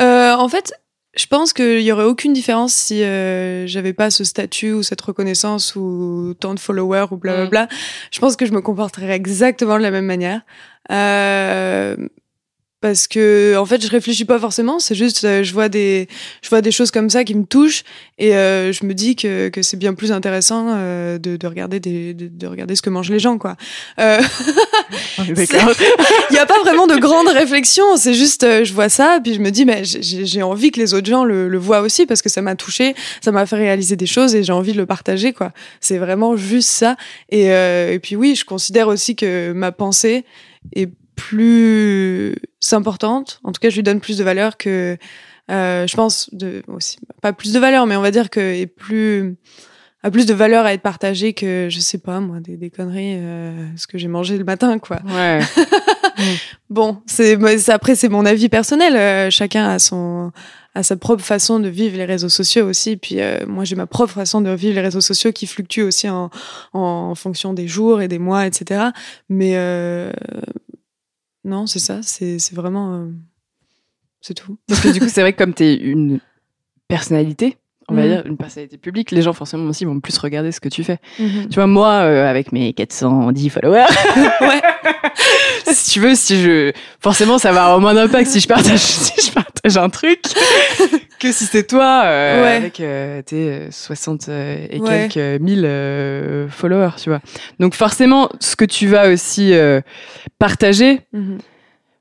Euh, en fait, je pense qu'il y aurait aucune différence si euh, j'avais pas ce statut ou cette reconnaissance ou tant de followers ou blablabla. Je pense que je me comporterais exactement de la même manière. Euh, parce que en fait, je réfléchis pas forcément. C'est juste, euh, je vois des, je vois des choses comme ça qui me touchent et euh, je me dis que, que c'est bien plus intéressant euh, de, de regarder des, de, de regarder ce que mangent les gens, quoi. Euh, il n'y a pas vraiment de grande réflexion, c'est juste euh, je vois ça, puis je me dis mais j'ai j'ai envie que les autres gens le, le voient aussi parce que ça m'a touché, ça m'a fait réaliser des choses et j'ai envie de le partager quoi. C'est vraiment juste ça. Et, euh, et puis oui, je considère aussi que ma pensée est plus importante. En tout cas, je lui donne plus de valeur que euh, je pense de aussi pas plus de valeur, mais on va dire que est plus a plus de valeur à être partagée que je sais pas moi des, des conneries euh, ce que j'ai mangé le matin quoi. Ouais. Bon, c'est après c'est mon avis personnel. euh, chacun a son a sa propre façon de vivre les réseaux sociaux aussi. Puis euh, moi j'ai ma propre façon de vivre les réseaux sociaux qui fluctue aussi en, en fonction des jours et des mois, etc. Mais euh, non, c'est ça. C'est vraiment euh, c'est tout. Parce que du coup, c'est vrai que comme tu es une personnalité, on va Mhm. dire une personnalité publique, les gens forcément aussi vont plus regarder ce que tu fais. Tu vois, moi, euh, avec mes 410 followers, si tu veux, si je, forcément, ça va avoir moins d'impact si je partage, si je partage un truc que si c'est toi euh, Ouais. avec euh, tes euh, 60 euh, et Ouais. quelques mille followers, tu vois. Donc forcément, ce que tu vas aussi partager Mhm.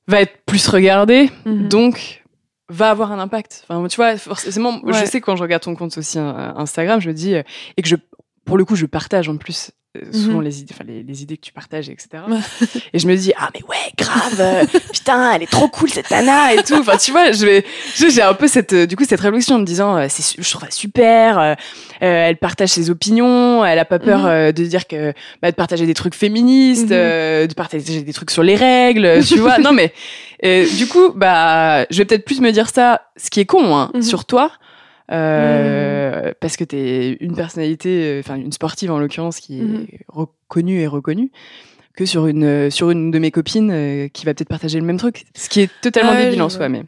va être plus regardé, Mhm. donc va avoir un impact. Enfin, tu vois, forcément, je sais quand je regarde ton compte aussi euh, Instagram, je me dis euh, et que je, pour le coup, je partage en plus euh, souvent Mhm. les idées, enfin les, les idées que tu partages, etc. Et je me dis ah mais ouais, grave, euh, putain, elle est trop cool cette nana et tout. Enfin, tu vois, je vais, j'ai un peu cette, du coup, cette réflexion en me disant, euh, c'est, je trouve ça super. euh, elle partage ses opinions, elle a pas peur Mhm. de dire que, bah, de partager des trucs féministes, Mhm. de partager des trucs sur les règles, tu vois. Non mais euh, du coup, bah, je vais peut-être plus me dire ça, ce qui est con, hein, Mhm. sur toi. euh, parce que t'es une personnalité, euh, enfin une sportive en l'occurrence qui est Mhm. reconnue et reconnue, que sur une sur une de mes copines euh, qui va peut-être partager le même truc, ce qui est totalement Ah débile en soi. Mais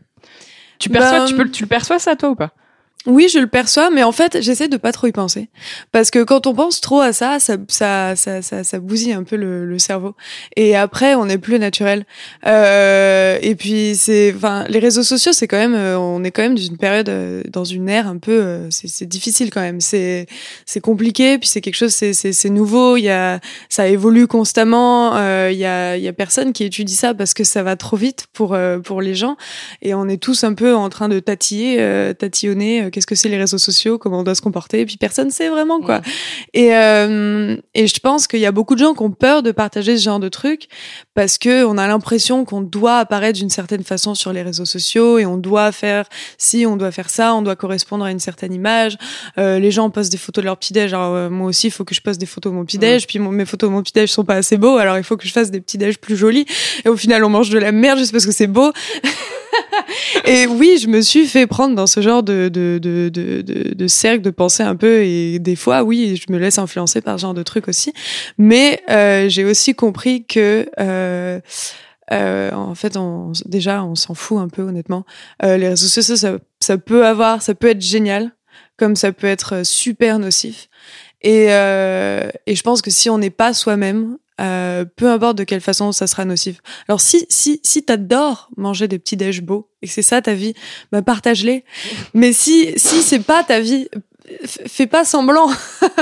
tu perçois, Bah, tu peux, tu le perçois ça toi ou pas? Oui, je le perçois, mais en fait, j'essaie de pas trop y penser. Parce que quand on pense trop à ça, ça, ça, ça, ça, ça bousille un peu le, le cerveau. Et après, on est plus naturel. Euh, et puis, c'est, enfin, les réseaux sociaux, c'est quand même, euh, on est quand même dans une période, euh, dans une ère un peu, euh, c'est, difficile quand même. C'est, c'est compliqué, puis c'est quelque chose, c'est, c'est, nouveau. Il y a, ça évolue constamment. Euh, Il y a, il y a personne qui étudie ça parce que ça va trop vite pour, euh, pour les gens. Et on est tous un peu en train de tatiller, euh, tatillonner. Qu'est-ce que c'est les réseaux sociaux Comment on doit se comporter Et puis personne sait vraiment quoi. Et euh, et je pense qu'il y a beaucoup de gens qui ont peur de partager ce genre de trucs parce que on a l'impression qu'on doit apparaître d'une certaine façon sur les réseaux sociaux et on doit faire si on doit faire ça, on doit correspondre à une certaine image. Euh, les gens postent des photos de leur petit déj. Alors euh, moi aussi, il faut que je poste des photos de mon petit déj. Puis mon- mes photos de mon petit déj sont pas assez beaux. Alors il faut que je fasse des petits déj plus jolis. Et au final, on mange de la merde juste parce que c'est beau. Et oui, je me suis fait prendre dans ce genre de, de, de, de, de, de cercle de pensée un peu. Et des fois, oui, je me laisse influencer par ce genre de truc aussi. Mais euh, j'ai aussi compris que... Euh, euh, en fait, on, déjà, on s'en fout un peu, honnêtement. Euh, les réseaux sociaux, ça, peut avoir, ça peut être génial, comme ça peut être super nocif. Et, euh, je pense que si on n'est pas soi-même, euh, peu importe de quelle façon ça sera nocif. Alors si si si t'adores manger des petits déj beaux et que c'est ça ta vie, bah partage-les. Mais si si c'est pas ta vie, fais pas semblant.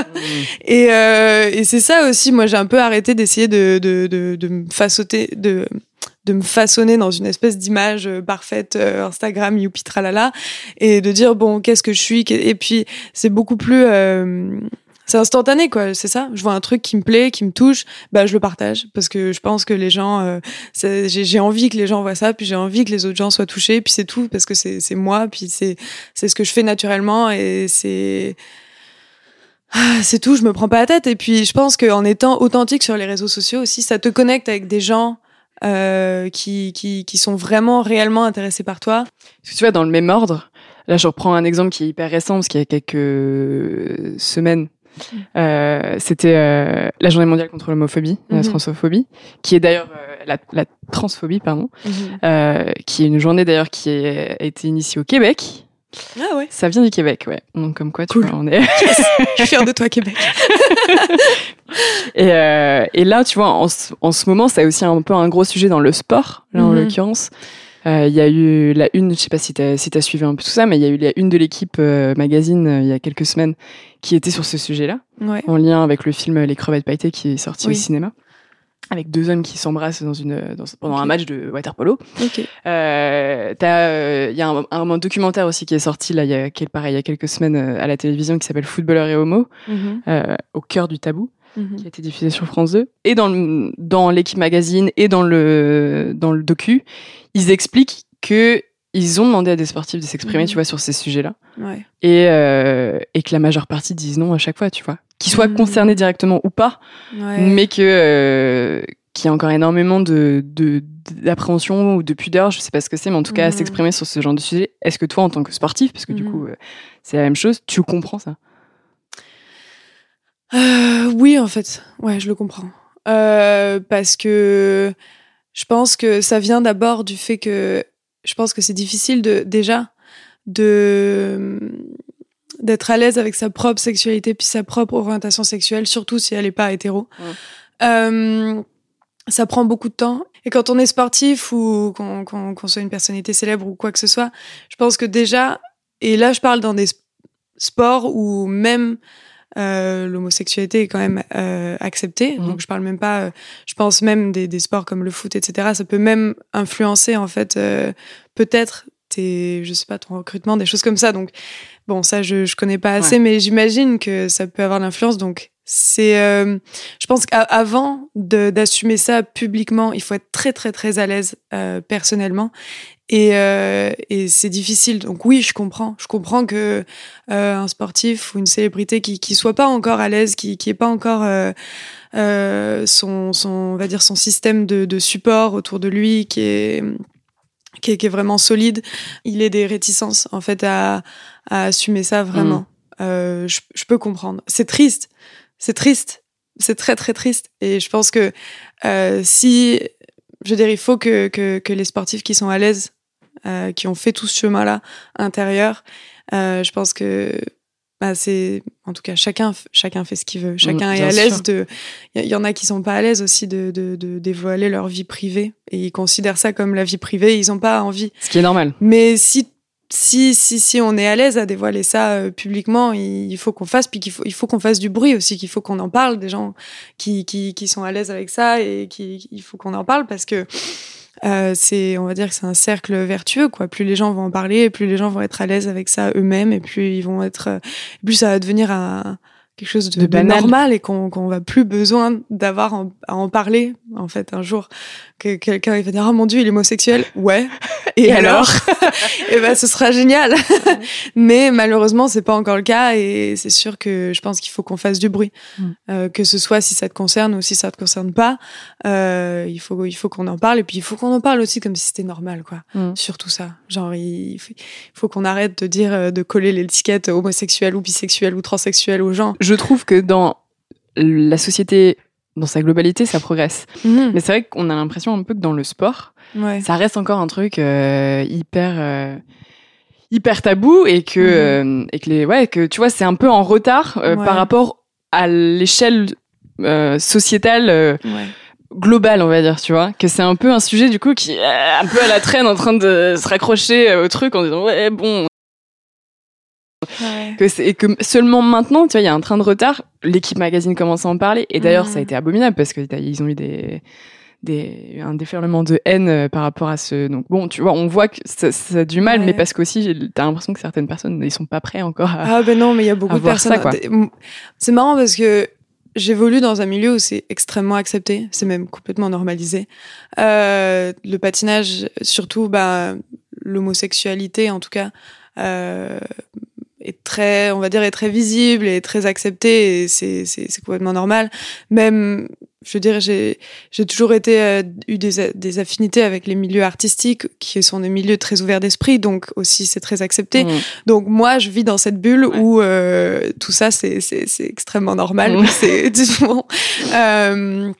Et, euh, et c'est ça aussi. Moi, j'ai un peu arrêté d'essayer de de de, de me façonner de de me façonner dans une espèce d'image euh, parfaite euh, Instagram youpi tralala et de dire bon qu'est-ce que je suis? Et puis c'est beaucoup plus euh, c'est instantané quoi c'est ça. Je vois un truc qui me plaît qui me touche bah je le partage. Parce que je pense que les gens euh, j'ai envie que les gens voient ça puis j'ai envie que les autres gens soient touchés puis c'est tout parce que c'est moi puis c'est c'est ce que je fais naturellement et c'est ah, c'est tout je me prends pas la tête. Et puis je pense qu'en étant authentique sur les réseaux sociaux aussi ça te connecte avec des gens euh, qui, qui, qui sont vraiment réellement intéressés par toi. Tu vois, dans le même ordre, là je reprends un exemple qui est hyper récent, parce qu'il y a quelques semaines, euh, c'était euh, la journée mondiale contre l'homophobie, la mhm. transphobie, qui est d'ailleurs euh, la, la, transphobie, pardon, mhm. qui est une journée d'ailleurs qui a été initiée au Québec. Ah ouais. Ça vient du Québec, ouais. Donc comme quoi, tu vois, on est. Je suis fière de toi, Québec. et, et là, tu vois, en, en ce moment, c'est aussi un peu un gros sujet dans le sport, là en mhm. l'occurrence. Euh, il y a eu la une, je sais pas si tu as, si as suivi un peu tout ça, mais il y a eu la une de l'équipe euh, magazine euh, il y a quelques semaines qui était sur ce sujet-là, ouais. en lien avec le film Les crevettes pailletées qui est sorti au cinéma avec deux hommes qui s'embrassent dans une dans, pendant un match de waterpolo. Okay. Euh, il y a un, un, documentaire aussi qui est sorti là il y a quel, pareil il y a quelques semaines à la télévision qui s'appelle Footballeur et homo euh, au cœur du tabou. Mm-hmm. qui a été diffusé sur France 2 et dans le, dans l'équipe magazine et dans le dans le docu ils expliquent que ils ont demandé à des sportifs de s'exprimer, tu mhm. vois, sur ces sujets-là. Ouais. Et, euh, et que la majeure partie disent non à chaque fois, tu vois. Qu'ils soient mhm. concernés directement ou pas, ouais. mais que euh, qu'il y a encore énormément de d'appréhension ou de pudeur, je sais pas ce que c'est, mais en tout cas à mhm. s'exprimer sur ce genre de sujet. Est-ce que toi, en tant que sportif, parce que du coup, euh, c'est la même chose, tu comprends ça? Oui, en fait. Ouais, je le comprends. Parce que je pense que ça vient d'abord du fait que je pense que c'est difficile de déjà de d'être à l'aise avec sa propre sexualité puis sa propre orientation sexuelle, surtout si elle n'est pas hétéro. Ouais. Euh, ça prend beaucoup de temps. Et quand on est sportif ou qu'on qu soit une personnalité célèbre ou quoi que ce soit, je pense que déjà, et là je parle dans des sports où même euh, l'homosexualité est quand même euh, acceptée. Mmh. Donc je parle même pas, euh, je pense même des, des, sports comme le foot, etc. Ça peut même influencer en fait euh, peut-être tes, je sais pas, ton recrutement, des choses comme ça. Donc bon, ça je je connais pas assez, ouais. mais j'imagine que ça peut avoir l'influence. Donc c'est, euh, je pense qu'avant d'assumer ça publiquement, il faut être très très très à l'aise personnellement et, euh, et c'est difficile. Donc oui, je comprends. Je comprends que euh, un sportif ou une célébrité qui qui soit pas encore à l'aise, qui qui est pas encore euh, euh, son son on va dire son système de, de support autour de lui, qui est qui est, qui est vraiment solide, il ait des réticences en fait à, à assumer ça vraiment. Mmh. Euh, je, je peux comprendre. C'est triste. C'est triste. C'est très très triste. Et je pense que euh, si je veux dire, il faut que, que, que les sportifs qui sont à l'aise euh, qui ont fait tout ce chemin-là intérieur. Euh, je pense que bah, c'est en tout cas chacun chacun fait ce qu'il veut chacun mmh, est à l'aise de il y, y, en a qui sont pas à l'aise aussi de, de, de, dévoiler leur vie privée et ils considèrent ça comme la vie privée ils ont pas envie ce qui est normal mais si si si si on est à l'aise à dévoiler ça euh, publiquement il, faut qu'on fasse puis qu'il faut il faut qu'on fasse du bruit aussi qu'il faut qu'on en parle des gens qui qui qui sont à l'aise avec ça et qui il faut qu'on en parle parce que euh, c'est, on va dire que c'est un cercle vertueux, quoi. Plus les gens vont en parler, plus les gens vont être à l'aise avec ça eux-mêmes, et plus ils vont être, euh, plus ça va devenir un, quelque chose de, normal et qu'on qu'on va plus besoin d'avoir à en parler en fait un jour. Que quelqu'un il va dire oh mon dieu il est homosexuel. Ouais. Et, et alors, et ben ce sera génial. Mais malheureusement c'est pas encore le cas et c'est sûr que je pense qu'il faut qu'on fasse du bruit. Mm. euh, que ce soit si ça te concerne ou si ça te concerne pas euh, il faut il faut qu'on en parle et puis il faut qu'on en parle aussi comme si c'était normal quoi. Mm. surtout ça. Genre il faut qu'on arrête de dire euh, de coller l'étiquette homosexuel ou bisexuel ou transsexuel aux gens je trouve que dans la société, dans sa globalité, ça progresse. Mmh. Mais c'est vrai qu'on a l'impression un peu que dans le sport, ouais. ça reste encore un truc euh, hyper euh, hyper tabou et que mmh. euh, et que les ouais que tu vois c'est un peu en retard ouais. par rapport à l'échelle sociétale ouais global, on va dire, tu vois, que c'est un peu un sujet du coup qui est un peu à la traîne en train de se raccrocher au truc en disant ouais bon Ouais. Que c'est, et que seulement maintenant, tu vois, il y a un train de retard. L'équipe magazine commence à en parler. Et d'ailleurs, mmh. ça a été abominable parce que ils ont eu des, des, un déferlement de haine euh, par rapport à ce. Donc bon, tu vois, on voit que ça, ça a du mal, Ouais. mais parce qu'aussi, t'as l'impression que certaines personnes, ils sont pas prêts encore à. Ah ben non, mais il y a beaucoup de personnes. C'est marrant parce que j'évolue dans un milieu où c'est extrêmement accepté, c'est même complètement normalisé. Euh, le patinage, surtout bah, l'homosexualité en tout cas, euh, est très, on va dire, est très visible et très accepté et c'est c'est c'est complètement normal. Même je veux dire, j'ai j'ai toujours été euh, eu des, des affinités avec les milieux artistiques qui sont des milieux très ouverts d'esprit, donc aussi c'est très accepté. Mm. Donc moi, je vis dans cette bulle Ouais. où euh, tout ça, c'est c'est c'est extrêmement normal. Mm. C'est bon. Euh,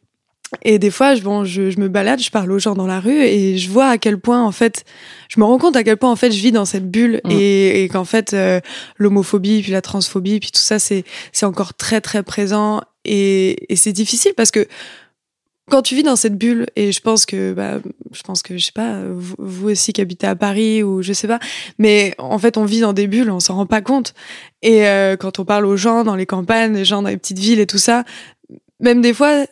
et des fois, je, bon, je, je me balade, je parle aux gens dans la rue et je vois à quel point, en fait, je me rends compte à quel point, en fait, je vis dans cette bulle Mm. et, et qu'en fait, euh, l'homophobie, puis la transphobie, puis tout ça, c'est c'est encore très, très présent et, et c'est difficile parce que quand tu vis dans cette bulle, et je pense que, bah, je pense que, je sais pas, vous, vous aussi qui habitez à Paris ou je sais pas, mais en fait, on vit dans des bulles, on s'en rend pas compte. Et euh, quand on parle aux gens dans les campagnes, les gens dans les petites villes et tout ça, même des fois,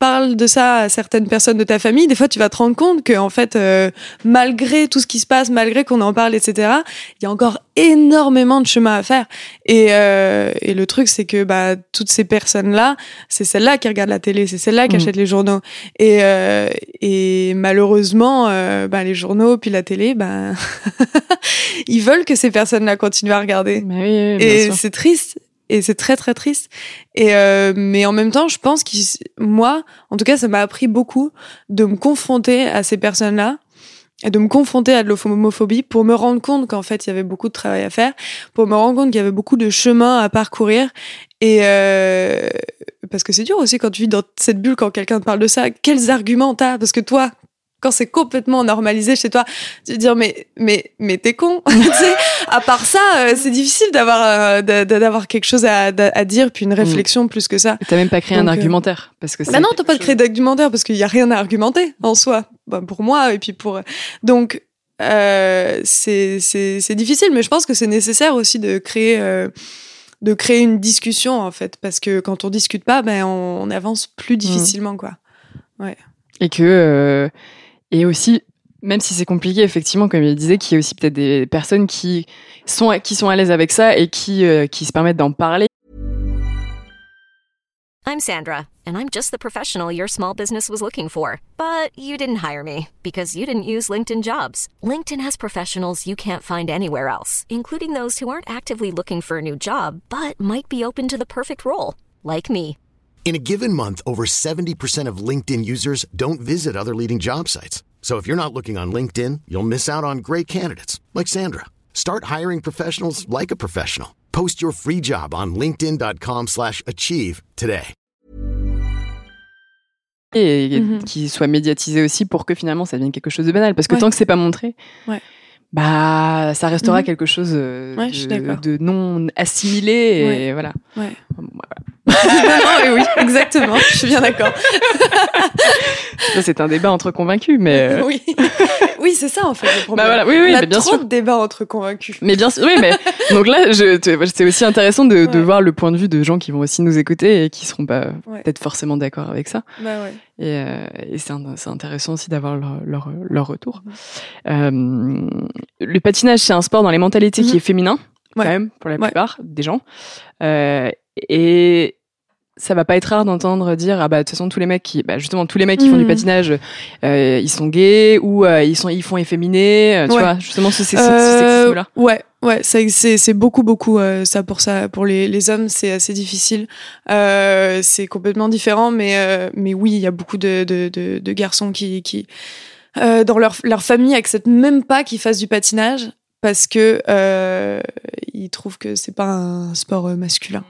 parle de ça à certaines personnes de ta famille, des fois tu vas te rendre compte que en fait, euh, malgré tout ce qui se passe, malgré qu'on en parle, etc., il y a encore énormément de chemin à faire. Et, euh, et le truc, c'est que bah, toutes ces personnes-là, c'est celles-là qui regardent la télé, c'est celles-là qui Mhm. achètent les journaux. Et, euh, et malheureusement, euh, bah, les journaux puis la télé, bah, ils veulent que ces personnes-là continuent à regarder. Mais oui, oui, bien Et c'est triste. Et c'est très très triste. Et euh, mais en même temps, je pense que moi, en tout cas, ça m'a appris beaucoup de me confronter à ces personnes-là et de me confronter à de l'homophobie pour me rendre compte qu'en fait, il y avait beaucoup de travail à faire, pour me rendre compte qu'il y avait beaucoup de chemin à parcourir. Et euh, parce que c'est dur aussi quand tu vis dans cette bulle, quand quelqu'un te parle de ça, quels arguments t'as? Parce que toi, quand c'est complètement normalisé chez toi, tu te dire mais mais mais t'es con. À part ça, euh, c'est difficile d'avoir euh, d'a- d'avoir quelque chose à, à dire puis une réflexion plus que ça. T'as même pas créé un Donc, euh, argumentaire parce que. Bah non, t'as pas chose- créer d'argumentaire parce qu'il y a rien à argumenter en soi. Bah, pour moi et puis pour donc euh, c'est c'est c'est difficile, mais je pense que c'est nécessaire aussi de créer euh, de créer une discussion en fait parce que quand on discute pas, ben on, on avance plus difficilement quoi. Et que. Et aussi, même si c'est compliqué, effectivement, comme il disait, qu'il y a aussi peut-être des personnes qui sont, qui sont à l'aise avec ça et qui, euh, qui se permettent d'en parler. I'm Sandra, and I'm just the professional your small business was looking for. But you didn't hire me because you didn't use LinkedIn jobs. LinkedIn has professionals you can't find anywhere else, including those who aren't actively looking for a new job but might be open to the perfect role, like me. In a given month, over 70% of LinkedIn users don't visit other leading job sites. So if you're not looking on LinkedIn, you'll miss out on great candidates like Sandra. Start hiring professionals like a professional. Post your free job on linkedin.com/achieve slash achieve today. et, et Mhm. qui soit médiatisé aussi pour que finalement ça devienne quelque chose de banal. Parce que Ouais. tant que c'est pas montré, Ouais. Bah ça restera Mhm. quelque chose euh, Ouais, de, non assimilé et Ouais. voilà. Ouais. Bon, bah, voilà. non, non, oui, exactement. Je suis bien d'accord. C'est un débat entre convaincus, mais euh, oui, oui, c'est ça en fait le problème. bah voilà, oui, oui, On a mais bien trop sûr. de débats entre convaincus. Mais bien sûr, oui, mais donc là, c'est aussi intéressant de, de voir le point de vue de gens qui vont aussi nous écouter et qui seront pas Ouais. peut-être forcément d'accord avec ça. Bah ouais. Et, euh, et c'est intéressant aussi d'avoir leur, leur, leur retour. Euh, le patinage, c'est un sport dans les mentalités qui Mhm. est féminin, quand même, pour la plupart des gens. Euh, et ça va pas être rare d'entendre dire ah bah de toute façon tous les mecs qui bah justement tous les mecs qui font du Mhm. patinage euh, ils sont gays ou euh, ils sont ils font efféminé euh, tu Ouais. vois justement ce, ce, ce sexisme là Ouais, ouais, c'est c'est c'est beaucoup beaucoup euh, ça pour ça pour les les hommes c'est assez difficile. Euh, c'est complètement différent, mais euh, mais oui il y a beaucoup de de de, de garçons qui qui euh, dans leur leur famille acceptent même pas qu'ils fassent du patinage parce que euh, ils trouvent que c'est pas un sport masculin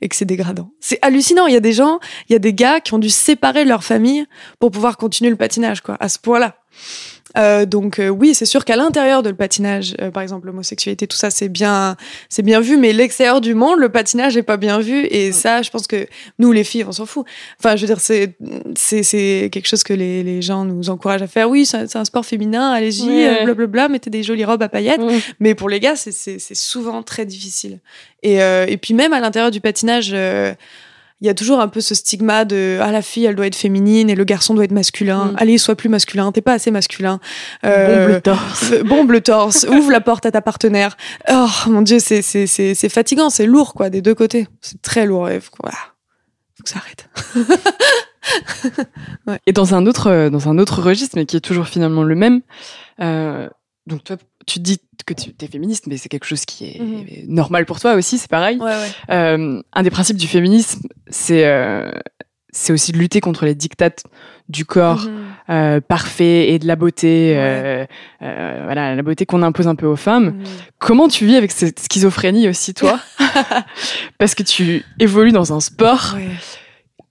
et que c'est dégradant. C'est hallucinant. Il y a des gens, il y a des gars qui ont dû séparer leur famille pour pouvoir continuer le patinage, quoi, à ce point-là. Euh, donc euh, oui, c'est sûr qu'à l'intérieur de le patinage, euh, par exemple l'homosexualité, tout ça, c'est bien, c'est bien vu, mais l'extérieur du monde, le patinage est pas bien vu, et ça, je pense que nous, les filles, on s'en fout. Enfin, je veux dire, c'est, c'est, c'est quelque chose que les, les gens nous encouragent à faire. Oui, c'est un sport féminin, allez-y, Ouais. euh, blablabla, mettez des jolies robes à paillettes. Mmh. Mais pour les gars, c'est- c'est c'est souvent très difficile. Et, euh, et puis même à l'intérieur du patinage, euh, il y a toujours un peu ce stigma de ah la fille elle doit être féminine et le garçon doit être masculin. Mm. Allez, sois plus masculin, t'es pas assez masculin. Bombe le torse. Bombe le torse, ouvre la porte à ta partenaire. Oh mon dieu, c'est c'est c'est c'est fatigant, c'est lourd quoi des deux côtés. C'est très lourd. et faut, voilà. faut que ça arrête. Et dans un autre, euh, dans un autre registre, mais qui est toujours finalement le même. euh, donc toi, tu dis que tu es féministe, mais c'est quelque chose qui est Mhm. normal pour toi aussi, c'est pareil. Ouais ouais. Euh, un des principes du féminisme, c'est euh, c'est aussi de lutter contre les dictates du corps Mhm. euh, parfait et de la beauté, Ouais. voilà, la beauté qu'on impose un peu aux femmes. Mhm. Comment tu vis avec cette schizophrénie aussi, toi Parce que tu évolues dans un sport,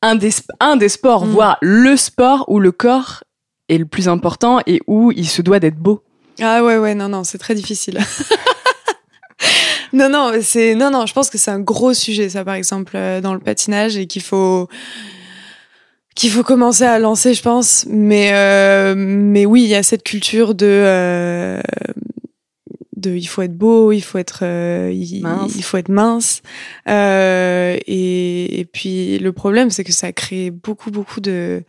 un des, sp- un des sports, voire le sport où le corps est le plus important et où il se doit d'être beau. Ah ouais ouais non non c'est très difficile. non non c'est non non je pense que c'est un gros sujet ça par exemple euh, dans le patinage et qu'il faut qu'il faut commencer à lancer je pense. Mais euh, mais oui il y a cette culture de euh, de il faut être beau il faut être euh, il, faut être mince. Euh, et, et puis le problème c'est que ça crée beaucoup beaucoup de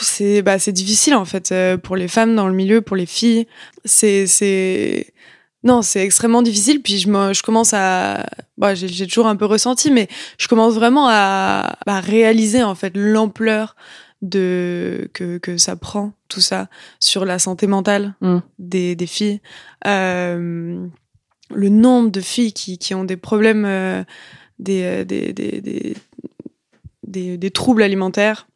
c'est bah c'est difficile en fait euh, pour les femmes dans le milieu pour les filles. C'est c'est non c'est extrêmement difficile. Puis je me, je commence à bah, j'ai toujours un peu ressenti mais je commence vraiment à, à réaliser en fait l'ampleur de que que ça prend tout ça sur la santé mentale Mm. des des filles. Euh, le nombre de filles qui qui ont des problèmes euh, des, des, des des des troubles alimentaires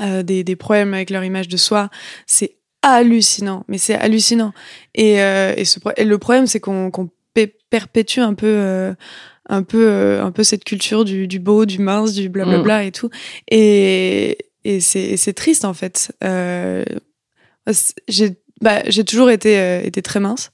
euh, des, des problèmes avec leur image de soi. C'est hallucinant, mais c'est hallucinant. Et, euh, et, ce, et le problème, c'est qu'on qu'on pe- perpétue un peu, euh, un peu, euh, un peu cette culture du, du beau, du mince, du blablabla et tout. Et, et c'est triste en fait. Euh, j'ai bah, j'ai toujours été, euh, été très mince.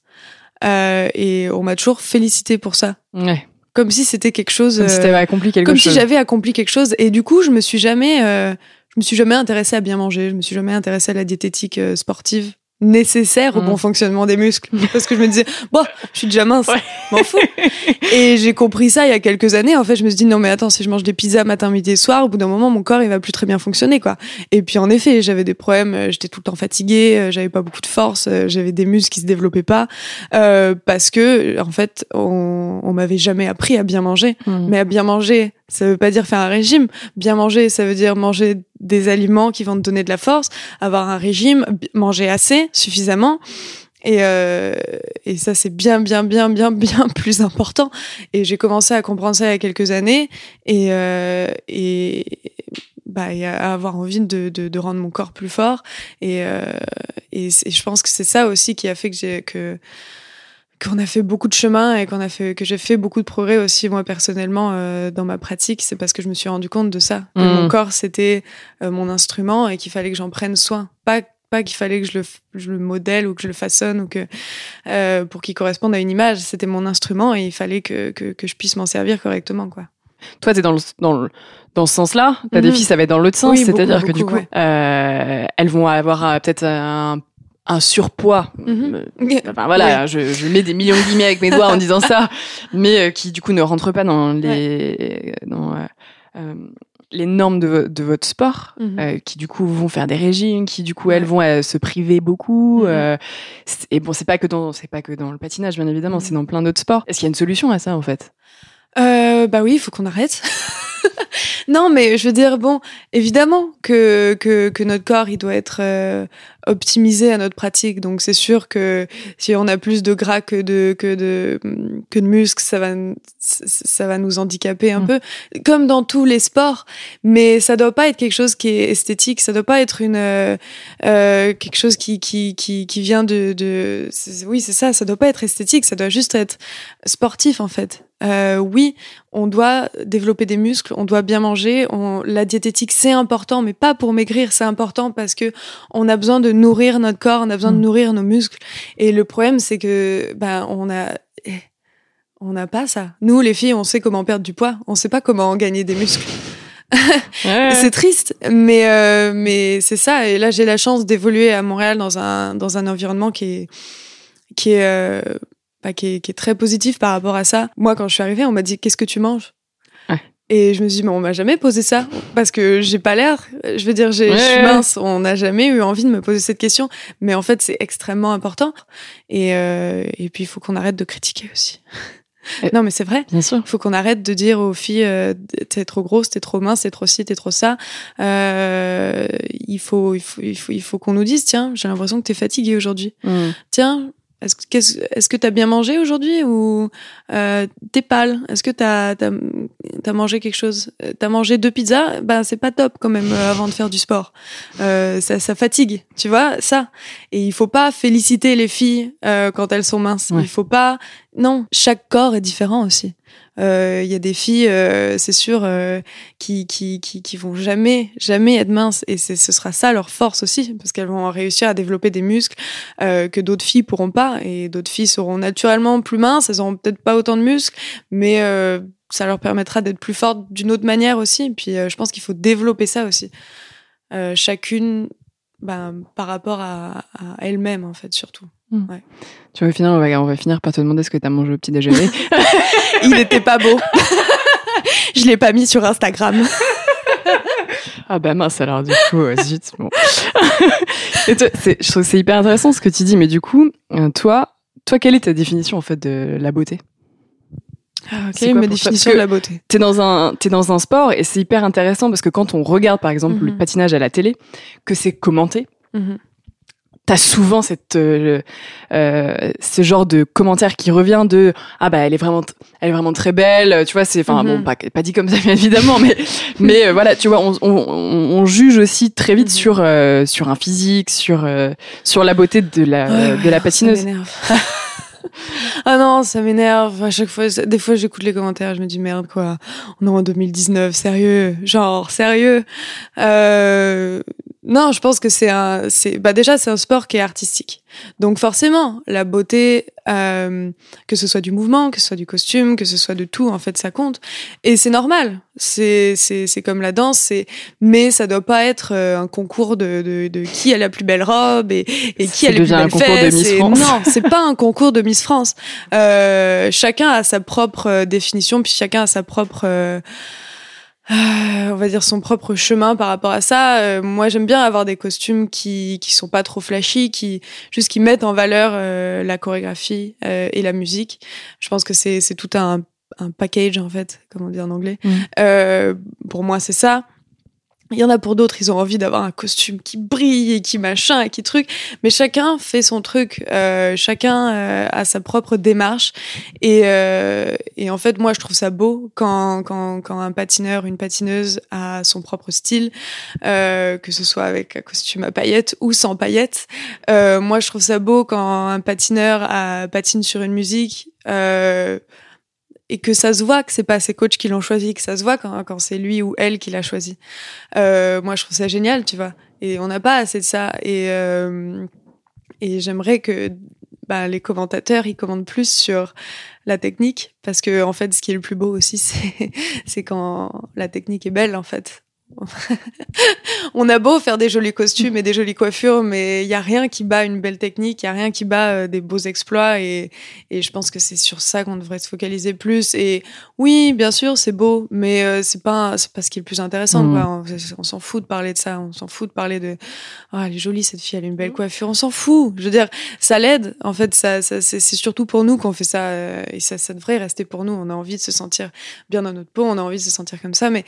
Euh, et on m'a toujours félicité pour ça. Ouais. Comme si c'était quelque chose. Comme si t'avais accompli quelque comme chose. si j'avais accompli quelque chose et du coup je me suis jamais euh, je me suis jamais intéressée à bien manger. Je me suis jamais intéressée à la diététique euh, sportive nécessaire au Mm. bon fonctionnement des muscles. Parce que je me disais bon je suis déjà mince. Ouais. m'en fous. Et j'ai compris ça il y a quelques années. En fait je me suis dit non mais attends si je mange des pizzas matin midi et soir au bout d'un moment mon corps il va plus très bien fonctionner quoi. Et puis en effet j'avais des problèmes euh, j'étais tout le temps fatiguée euh, j'avais pas beaucoup de force j'avais des muscles qui se développaient pas euh, parce que en fait on, on m'avait jamais appris à bien manger. Mm. mais à bien manger, ça veut pas dire faire un régime. Bien manger, ça veut dire manger des aliments qui vont te donner de la force, avoir un régime, manger assez, suffisamment. Et, euh, et ça, c'est bien, bien, bien, bien, bien plus important. Et j'ai commencé à comprendre ça il y a quelques années et, euh, et, bah, et à avoir envie de, de, de rendre mon corps plus fort. Et, euh, et, je pense que c'est ça aussi qui a fait que j'ai que qu'on a fait beaucoup de chemin et qu'on a fait que j'ai fait beaucoup de progrès aussi moi personnellement euh, dans ma pratique c'est parce que je me suis rendu compte de ça Mm. mon corps c'était euh, mon instrument et qu'il fallait que j'en prenne soin pas pas qu'il fallait que je le, je le modèle ou que je le façonne ou que euh, pour qu'il corresponde à une image c'était mon instrument et il fallait que, que, que je puisse m'en servir correctement quoi Toi, t'es dans le, dans le, dans ce sens-là? T'as des filles, ça va être dans l'autre sens. Oui, C'est-à-dire que du coup, ouais. euh, elles vont avoir euh, peut-être un, un surpoids. Mhm. Euh, Enfin voilà, je, je mets des millions de guillemets avec mes doigts en disant ça, mais euh, qui du coup ne rentrent pas dans les dans euh, euh, les normes de, vo- de votre sport, Mhm. qui du coup vont faire des régimes, qui du coup elles vont se priver beaucoup. Mhm. et bon, c'est pas que dans c'est pas que dans le patinage bien évidemment, c'est dans plein d'autres sports. Est-ce qu'il y a une solution à ça en fait? Bah oui, il faut qu'on arrête. non, mais je veux dire, bon, évidemment que, que, que notre corps, il doit être euh, optimisé à notre pratique. Donc c'est sûr que si on a plus de gras que de, que de, que de muscles, ça va, ça va nous handicaper un Mm. peu, comme dans tous les sports. Mais ça doit pas être quelque chose qui est esthétique, ça doit pas être une, euh, euh, quelque chose qui, qui, qui, qui vient de, de, oui, c'est ça, ça doit pas être esthétique, ça doit juste être sportif en fait. Euh, oui, on doit développer des muscles, on doit bien manger. On, la diététique c'est important, mais pas pour maigrir, c'est important parce que on a besoin de nourrir notre corps, on a besoin de Mm. nourrir nos muscles. Et le problème c'est que ben on a eh, on n'a pas ça. Nous les filles, on sait comment perdre du poids, on sait pas comment gagner des muscles. C'est triste, mais euh, mais c'est ça. Et là, j'ai la chance d'évoluer à Montréal dans un dans un environnement qui est qui est euh, bah, qui est qui est très positif par rapport à ça. Moi, quand je suis arrivée, on m'a dit qu'est-ce que tu manges? Ouais. Et je me suis dit, mais on m'a jamais posé ça parce que j'ai pas l'air. Je veux dire, j'ai, je suis Ouais. mince. On n'a jamais eu envie de me poser cette question. Mais en fait, c'est extrêmement important. Et, euh, et puis, il faut qu'on arrête de critiquer aussi. Non, mais c'est vrai. Bien sûr. Il faut qu'on arrête de dire aux filles, euh, t'es trop grosse, t'es trop mince, t'es trop ci, t'es trop ça. Euh, il faut, il faut, il faut, il faut qu'on nous dise, tiens, j'ai l'impression que t'es fatiguée aujourd'hui Mm. tiens, est-ce que est-ce que t'as bien mangé aujourd'hui ou euh, t'es pâle? Est-ce que t'as as mangé quelque chose? Euh, T'as mangé deux pizzas? Ben c'est pas top quand même euh, avant de faire du sport. Euh, ça, ça fatigue, tu vois ça. Et il faut pas féliciter les filles euh, quand elles sont minces. Ouais. Il faut pas. Non, chaque corps est différent aussi. Euh, Il y a des filles, euh, c'est sûr, euh, qui, qui, qui, vont jamais, jamais être minces. Et ce sera ça leur force aussi, parce qu'elles vont réussir à développer des muscles que d'autres filles pourront pas. Et d'autres filles seront naturellement plus minces, elles auront peut-être pas autant de muscles, mais ça leur permettra d'être plus fortes d'une autre manière aussi. Et puis je pense qu'il faut développer ça aussi. Chacune ben, par rapport à, à elle-même, en fait, surtout. Tu vas finir, on va, on va finir par te demander ce que t'as mangé au petit déjeuner. Il était pas beau. je l'ai pas mis sur Instagram. ah bah mince alors du coup, euh, zut. Bon. Et toi, c'est- je trouve que c'est hyper intéressant ce que tu dis, mais du coup, euh, toi, toi, quelle est ta définition en fait de la beauté? Ah, ok, quoi ma définition de la beauté. T'es dans un, t'es dans un sport et c'est hyper intéressant parce que quand on regarde par exemple le Mhm. patinage à la télé, que c'est commenté, Mhm. T'as souvent cette, euh, euh, ce genre de commentaire qui revient de ah bah elle est vraiment, elle est vraiment très belle, tu vois c'est, enfin bon pas, pas dit comme ça bien évidemment, mais mais euh, voilà tu vois on, on, on- juge aussi très vite Mhm. sur euh, sur un physique, sur euh, sur la beauté de la Ouais, de la ça patineuse. m'énerve. ah non, ça m'énerve. À chaque fois, des fois, j'écoute les commentaires, je me dis merde quoi. On est en 2019, sérieux, genre sérieux. Euh, non, je pense que c'est un, c'est, bah déjà c'est un sport qui est artistique. Donc forcément, la beauté, euh, que ce soit du mouvement, que ce soit du costume, que ce soit de tout, en fait, ça compte. Et c'est normal. C'est, c'est, c'est comme la danse. C'est, mais ça doit pas être euh, un concours de, de, de qui a la plus belle robe et, et qui a les plus belles fesses. Miss et- France. Non, c'est pas un concours de Miss France. Euh, chacun a sa propre euh, définition, puis chacun a sa propre, euh, euh, on va dire son propre chemin par rapport à ça. Euh, moi, j'aime bien avoir des costumes qui qui sont pas trop flashy, qui juste qui mettent en valeur euh, la chorégraphie euh, et la musique. Je pense que c'est c'est tout un un package en fait, comme on dit en anglais. Mhm. Euh, pour moi, c'est ça. Il y en a pour d'autres, ils ont envie d'avoir un costume qui brille et qui machin et qui truc. Mais chacun fait son truc, euh, chacun euh, a sa propre démarche. Et, euh, et en fait, moi, je trouve ça beau quand, quand, quand un patineur, une patineuse a son propre style, euh, que ce soit avec un costume à paillettes ou sans paillettes. Euh, moi, je trouve ça beau quand un patineur a, patine sur une musique. Euh, et que ça se voit que c'est pas ses coachs qui l'ont choisi, que ça se voit quand, c'est lui ou elle qui l'a choisi. Euh, moi, je trouve ça génial, tu vois. Et on n'a pas assez de ça. Et, euh, et j'aimerais que bah, les commentateurs, ils commandent plus sur la technique. Parce que, en fait, ce qui est le plus beau aussi, c'est quand la technique est belle, en fait. on a beau faire des jolis costumes et des jolies coiffures, mais il y a rien qui bat une belle technique, il y a rien qui bat euh, des beaux exploits et, et je pense que c'est sur ça qu'on devrait se focaliser plus. Et oui, bien sûr, c'est beau, mais euh, c'est pas c'est pas ce qui est le plus intéressant. Quoi. On, on s'en fout de parler de ça, on s'en fout de parler de ah elle est jolie cette fille, elle a une belle coiffure, on s'en fout. Je veux dire, ça l'aide. En fait, ça, ça c'est c'est surtout pour nous qu'on fait ça euh, et ça ça devrait rester pour nous. On a envie de se sentir bien dans notre peau, on a envie de se sentir comme ça, mais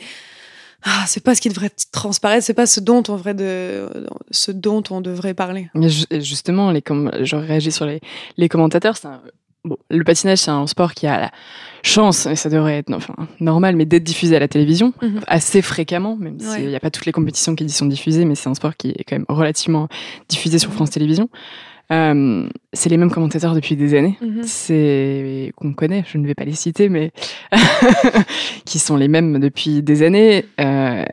ah, c'est pas ce qui devrait transparaître, c'est pas ce dont on devrait de, ce dont on devrait parler. Mais ju- justement, les com- je réagis sur les, les commentateurs. c'est un- bon, le patinage, c'est un sport qui a la chance, et ça devrait être enfin, normal, mais d'être diffusé à la télévision Mhm. assez fréquemment, même Ouais. s'il n'y a pas toutes les compétitions qui y sont diffusées, mais c'est un sport qui est quand même relativement diffusé sur France Télévisions. Euh, c'est les mêmes commentateurs depuis des années. Mhm. C'est qu'on connaît, je ne vais pas les citer, mais qui sont les mêmes depuis des années. Euh,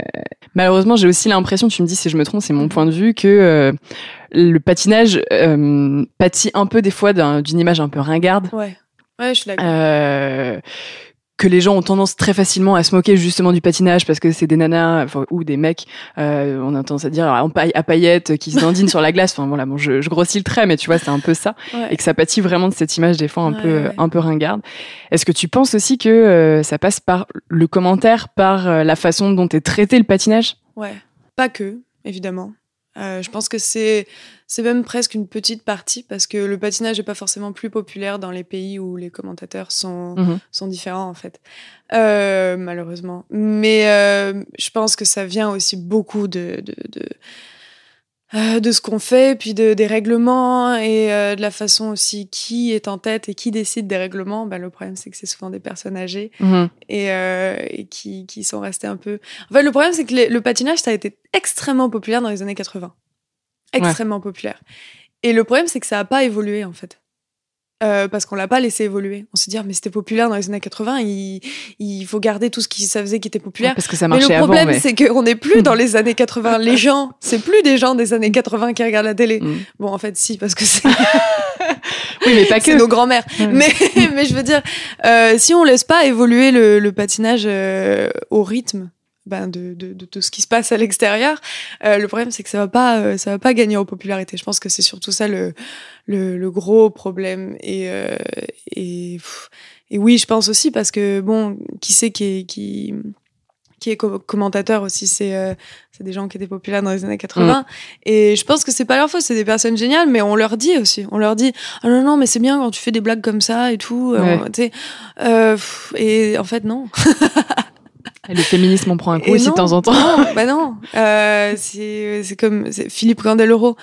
malheureusement, j'ai aussi l'impression, tu me dis si je me trompe, c'est mon point de vue, que euh, le patinage pâtit un peu des fois d'un- d'une image un peu ringarde. Ouais, ouais, je suis d'accord. Que les gens ont tendance très facilement à se moquer justement du patinage parce que c'est des nanas enfin, ou des mecs, euh, on a tendance à dire paille, à paillettes qui se dandinent sur la glace. Enfin voilà, bon, je, je, grossis le trait, mais tu vois, c'est un peu ça, Ouais. et que ça pâtit vraiment de cette image des fois un Ouais, peu ouais. un peu ringarde. Est-ce que tu penses aussi que euh, ça passe par le commentaire, par euh, la façon dont est traité le patinage? Ouais, pas que, évidemment. Euh, je pense que c'est c'est même presque une petite partie parce que le patinage n'est pas forcément plus populaire dans les pays où les commentateurs sont Mhm. sont différents en fait, Euh, malheureusement. Mais euh, je pense que ça vient aussi beaucoup de de de, euh, de ce qu'on fait, puis de, des règlements et euh, de la façon aussi qui est en tête et qui décide des règlements. Ben, le problème c'est que c'est souvent des personnes âgées Mhm. et, euh, et qui, qui sont restés un peu. En fait, le problème, c'est que les- le patinage, ça a été extrêmement populaire dans les années 80. Extrêmement populaire. Et le problème, c'est que ça n'a pas évolué, en fait. Euh, parce qu'on l'a pas laissé évoluer. On s'est dit, ah, mais c'était populaire dans les années 80, il, il faut garder tout ce qui ça faisait qui était populaire. Parce que ça mais marchait le problème. Mais... c'est qu'on n'est plus dans les années 80. Les gens, c'est plus des gens des années 80 qui regardent la télé. Mm. Bon, en fait, si, parce que c'est Oui, mais pas c'est que. nos grands-mères. Mais, mais je veux dire, euh, si on laisse pas évoluer le, le patinage euh, au rythme ben, de, de, de tout ce qui se passe à l'extérieur, euh, le problème c'est que ça va pas, euh, ça va pas gagner en popularité. Je pense que c'est surtout ça le, le, le gros problème. Et, euh, et, pff, et oui, je pense aussi parce que bon, qui c'est qui est, qui qui est co- commentateur aussi, c'est euh, c'est des gens qui étaient populaires dans les années 80. Et je pense que c'est pas leur faute, c'est des personnes géniales, mais on leur dit aussi, on leur dit ah non non mais c'est bien quand tu fais des blagues comme ça et tout, Ouais. tu sais. Euh, et en fait non. Le féminisme, on prend un coup aussi de temps en temps. Non, bah non. Euh, c'est c'est comme Philippe Candeloro.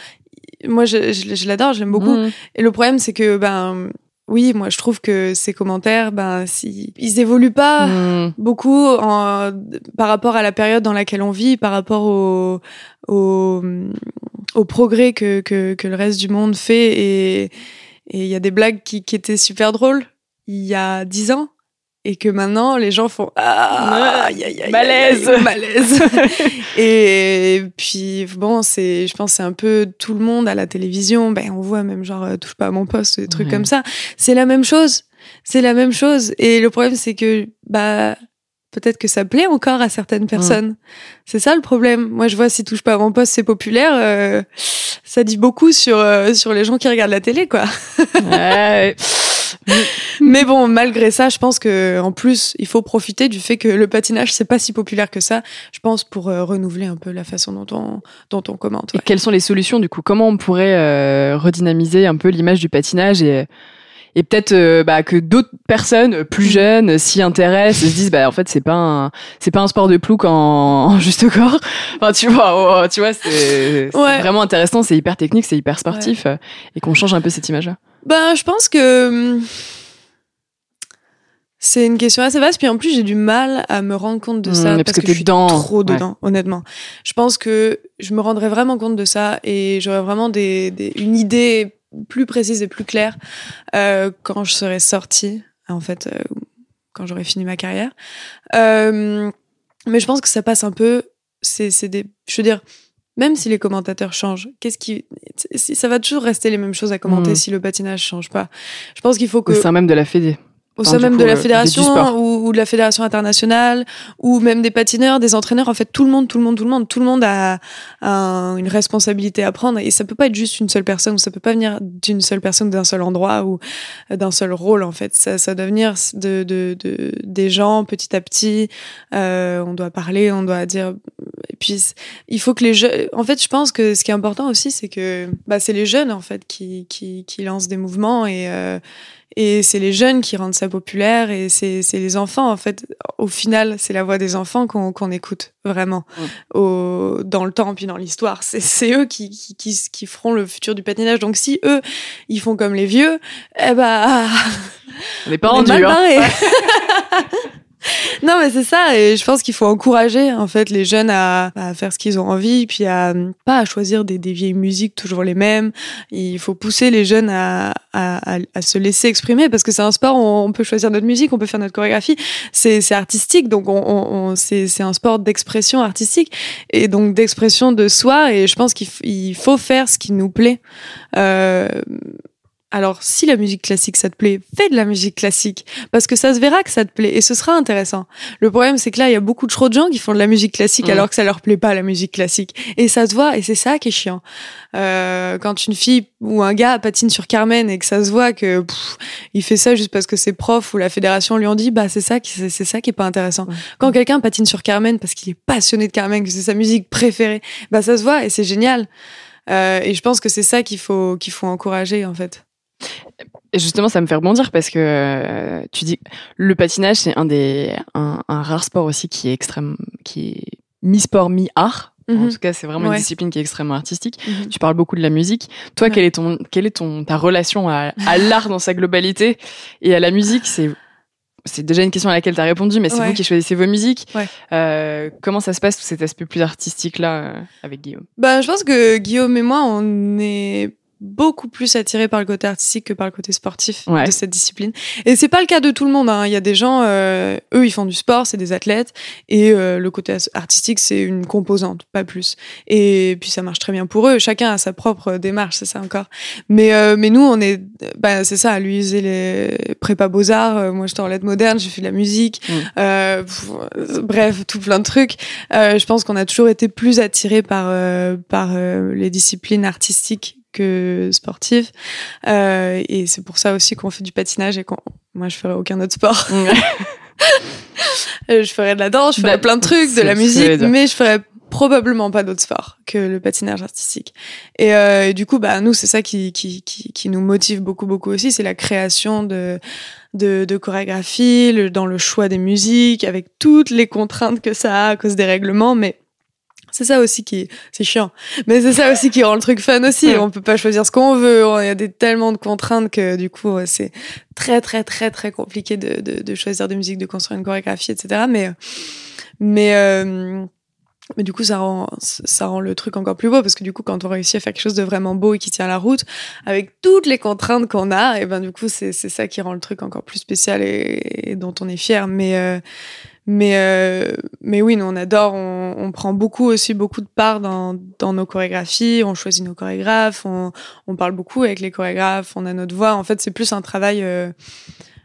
Moi je, je, je l'adore, je l'aime beaucoup. Mhm. Et le problème c'est que ben oui, moi je trouve que ces commentaires ben si ils évoluent pas Mhm. beaucoup en, par rapport à la période dans laquelle on vit, par rapport au, au, au progrès que, que, que le reste du monde fait. Et et il y a des blagues qui, qui étaient super drôles il y a dix ans. Et que maintenant, les gens font ah, aïe, aïe, aïe, Malaise. malaise. et puis bon, c'est, je pense, c'est un peu tout le monde à la télévision. Ben, on voit même genre euh, touche pas à mon poste, des trucs Ouais. comme ça. C'est la même chose. C'est la même chose. Et le problème, c'est que bah peut-être que ça plaît encore à certaines personnes. C'est ça le problème. Moi, je vois si touche pas à mon poste, c'est populaire. euh, ça dit beaucoup sur euh, sur les gens qui regardent la télé, quoi. Ouais. Mais bon, malgré ça, je pense que en plus, il faut profiter du fait que le patinage c'est pas si populaire que ça. Je pense pour euh, renouveler un peu la façon dont on dont on commente. Et quelles sont les solutions du coup? Comment on pourrait euh, redynamiser un peu l'image du patinage et et peut-être euh, bah, que d'autres personnes plus jeunes s'y intéressent et se disent bah en fait c'est pas un c'est pas un sport de plouc en, en juste corps. Enfin tu vois oh, tu vois c'est Ouais. vraiment intéressant, c'est hyper technique, c'est hyper sportif euh, et qu'on change un peu cette image là. Ben, je pense que hum, c'est une question assez vaste. Puis en plus, j'ai du mal à me rendre compte de Mmh, ça mais parce, que je suis dedans, trop ouais. dedans, honnêtement. Je pense que je me rendrais vraiment compte de ça et j'aurais vraiment des, des- une idée plus précise et plus claire euh, quand je serais sortie, en fait, euh, quand j'aurais fini ma carrière. Euh, mais je pense que ça passe un peu. C'est c'est des. Je veux dire. Même si les commentateurs changent, qu'est-ce qui, ça va toujours rester les mêmes choses à commenter Mmh. si le patinage change pas. Je pense qu'il faut que Au sein même de la Fédé. Au sein même coup, de euh, la du fédération sport. ou, ou de la fédération internationale ou même des patineurs, des entraîneurs, en fait tout le monde, tout le monde, tout le monde, tout le monde a, a une responsabilité à prendre et ça peut pas être juste une seule personne ou ça peut pas venir d'une seule personne d'un seul endroit ou d'un seul rôle en fait. Ça, ça doit venir de, de, de des gens petit à petit. Euh, on doit parler, on doit dire. Et puis il faut que les jeunes. En fait, je pense que ce qui est important aussi, c'est que bah, c'est les jeunes en fait qui qui, qui lancent des mouvements et euh, et c'est les jeunes qui rendent ça populaire et c'est c'est les enfants en fait. Au final, c'est la voix des enfants qu'on qu'on écoute vraiment au dans le temps puis dans l'histoire. C'est c'est eux qui, qui qui qui feront le futur du patinage. Donc si eux ils font comme les vieux, eh ben Les pas on est mal hein. barrés. non mais c'est ça et je pense qu'il faut encourager en fait les jeunes à, à faire ce qu'ils ont envie puis à pas à choisir des, vieilles musiques toujours les mêmes. Il faut pousser les jeunes à, à, à, se laisser exprimer parce que c'est un sport où on peut choisir notre musique on peut faire notre chorégraphie. C'est artistique donc on, on, on- c'est un sport d'expression artistique et donc d'expression de soi et je pense qu'il faut faire ce qui nous plaît. Euh, Alors, si la musique classique, ça te plaît, fais de la musique classique. Parce que ça se verra que ça te plaît et ce sera intéressant. Le problème, c'est que là, il y a beaucoup trop de gens qui font de la musique classique alors que ça leur plaît pas, la musique classique. Et ça se voit et c'est ça qui est chiant. Euh, quand une fille ou un gars patine sur Carmen et que ça se voit que pff, il fait ça juste parce que ses profs ou la fédération lui ont dit, bah, c'est ça qui, c'est c'est ça qui est pas intéressant. Quand quelqu'un patine sur Carmen parce qu'il est passionné de Carmen, que c'est sa musique préférée, bah, ça se voit et c'est génial. Euh, et je pense que c'est ça qu'il faut, qu'il faut encourager, en fait. Justement, ça me fait rebondir parce que euh, tu dis le patinage, c'est un des un, un rare sport aussi qui est extrême, qui est mi-sport mi-art. En Mhm. tout cas, c'est vraiment Ouais. une discipline qui est extrêmement artistique. Mhm. Tu parles beaucoup de la musique. Toi, Ouais. quelle est ton quelle est ton ta relation à, à l'art dans sa globalité et à la musique? C'est c'est déjà une question à laquelle tu as répondu, mais c'est Ouais. vous qui choisissez vos musiques. Ouais. Euh, comment ça se passe, tout cet aspect plus artistique là, euh, avec Guillaume? Bah, je pense que Guillaume et moi, on est beaucoup plus attirés par le côté artistique que par le côté sportif Ouais. de cette discipline. Et c'est pas le cas de tout le monde. hein. Il y a des gens, euh, eux, ils font du sport, c'est des athlètes, et euh, le côté artistique, c'est une composante, pas plus. Et puis ça marche très bien pour eux. Chacun a sa propre démarche, c'est ça encore. Mais euh, mais nous, on est, bah, c'est ça. Lui, il les prépa beaux arts. euh, moi, j'étais en lettres modernes. J'ai fait de la musique. Mm. Pff, bref, tout plein de trucs. Je pense qu'on a toujours été plus attirés par euh, par les disciplines artistiques que sportives. Euh, et c'est pour ça aussi qu'on fait du patinage et qu'on moi je ferais aucun autre sport. Euh, je ferais de la danse, je ferais Bah, plein de trucs, de la musique, mais je ferais probablement pas d'autre sport que le patinage artistique. Et, euh, et du coup, bah nous, c'est ça qui, qui, qui, qui nous motive beaucoup, beaucoup aussi, c'est la création de, de, de chorégraphie, le, dans le choix des musiques, avec toutes les contraintes que ça a à cause des règlements, mais c'est ça aussi qui, c'est chiant. Mais c'est ça aussi qui rend le truc fun aussi. Ouais. On peut pas choisir ce qu'on veut. Il y a des, tellement de contraintes que du coup, c'est très, très, très, très compliqué de, de, de choisir des musiques, de construire une chorégraphie, etc. Mais, mais, euh, mais du coup, ça rend, ça rend le truc encore plus beau parce que du coup, quand on réussit à faire quelque chose de vraiment beau et qui tient la route, avec toutes les contraintes qu'on a, et ben du coup, c'est c'est ça qui rend le truc encore plus spécial et, et dont on est fier. Mais euh, mais euh, mais oui, nous on adore, on, on prend beaucoup aussi beaucoup de part dans dans nos chorégraphies, on choisit nos chorégraphes, on on parle beaucoup avec les chorégraphes, on a notre voix. En fait, c'est plus un travail. euh,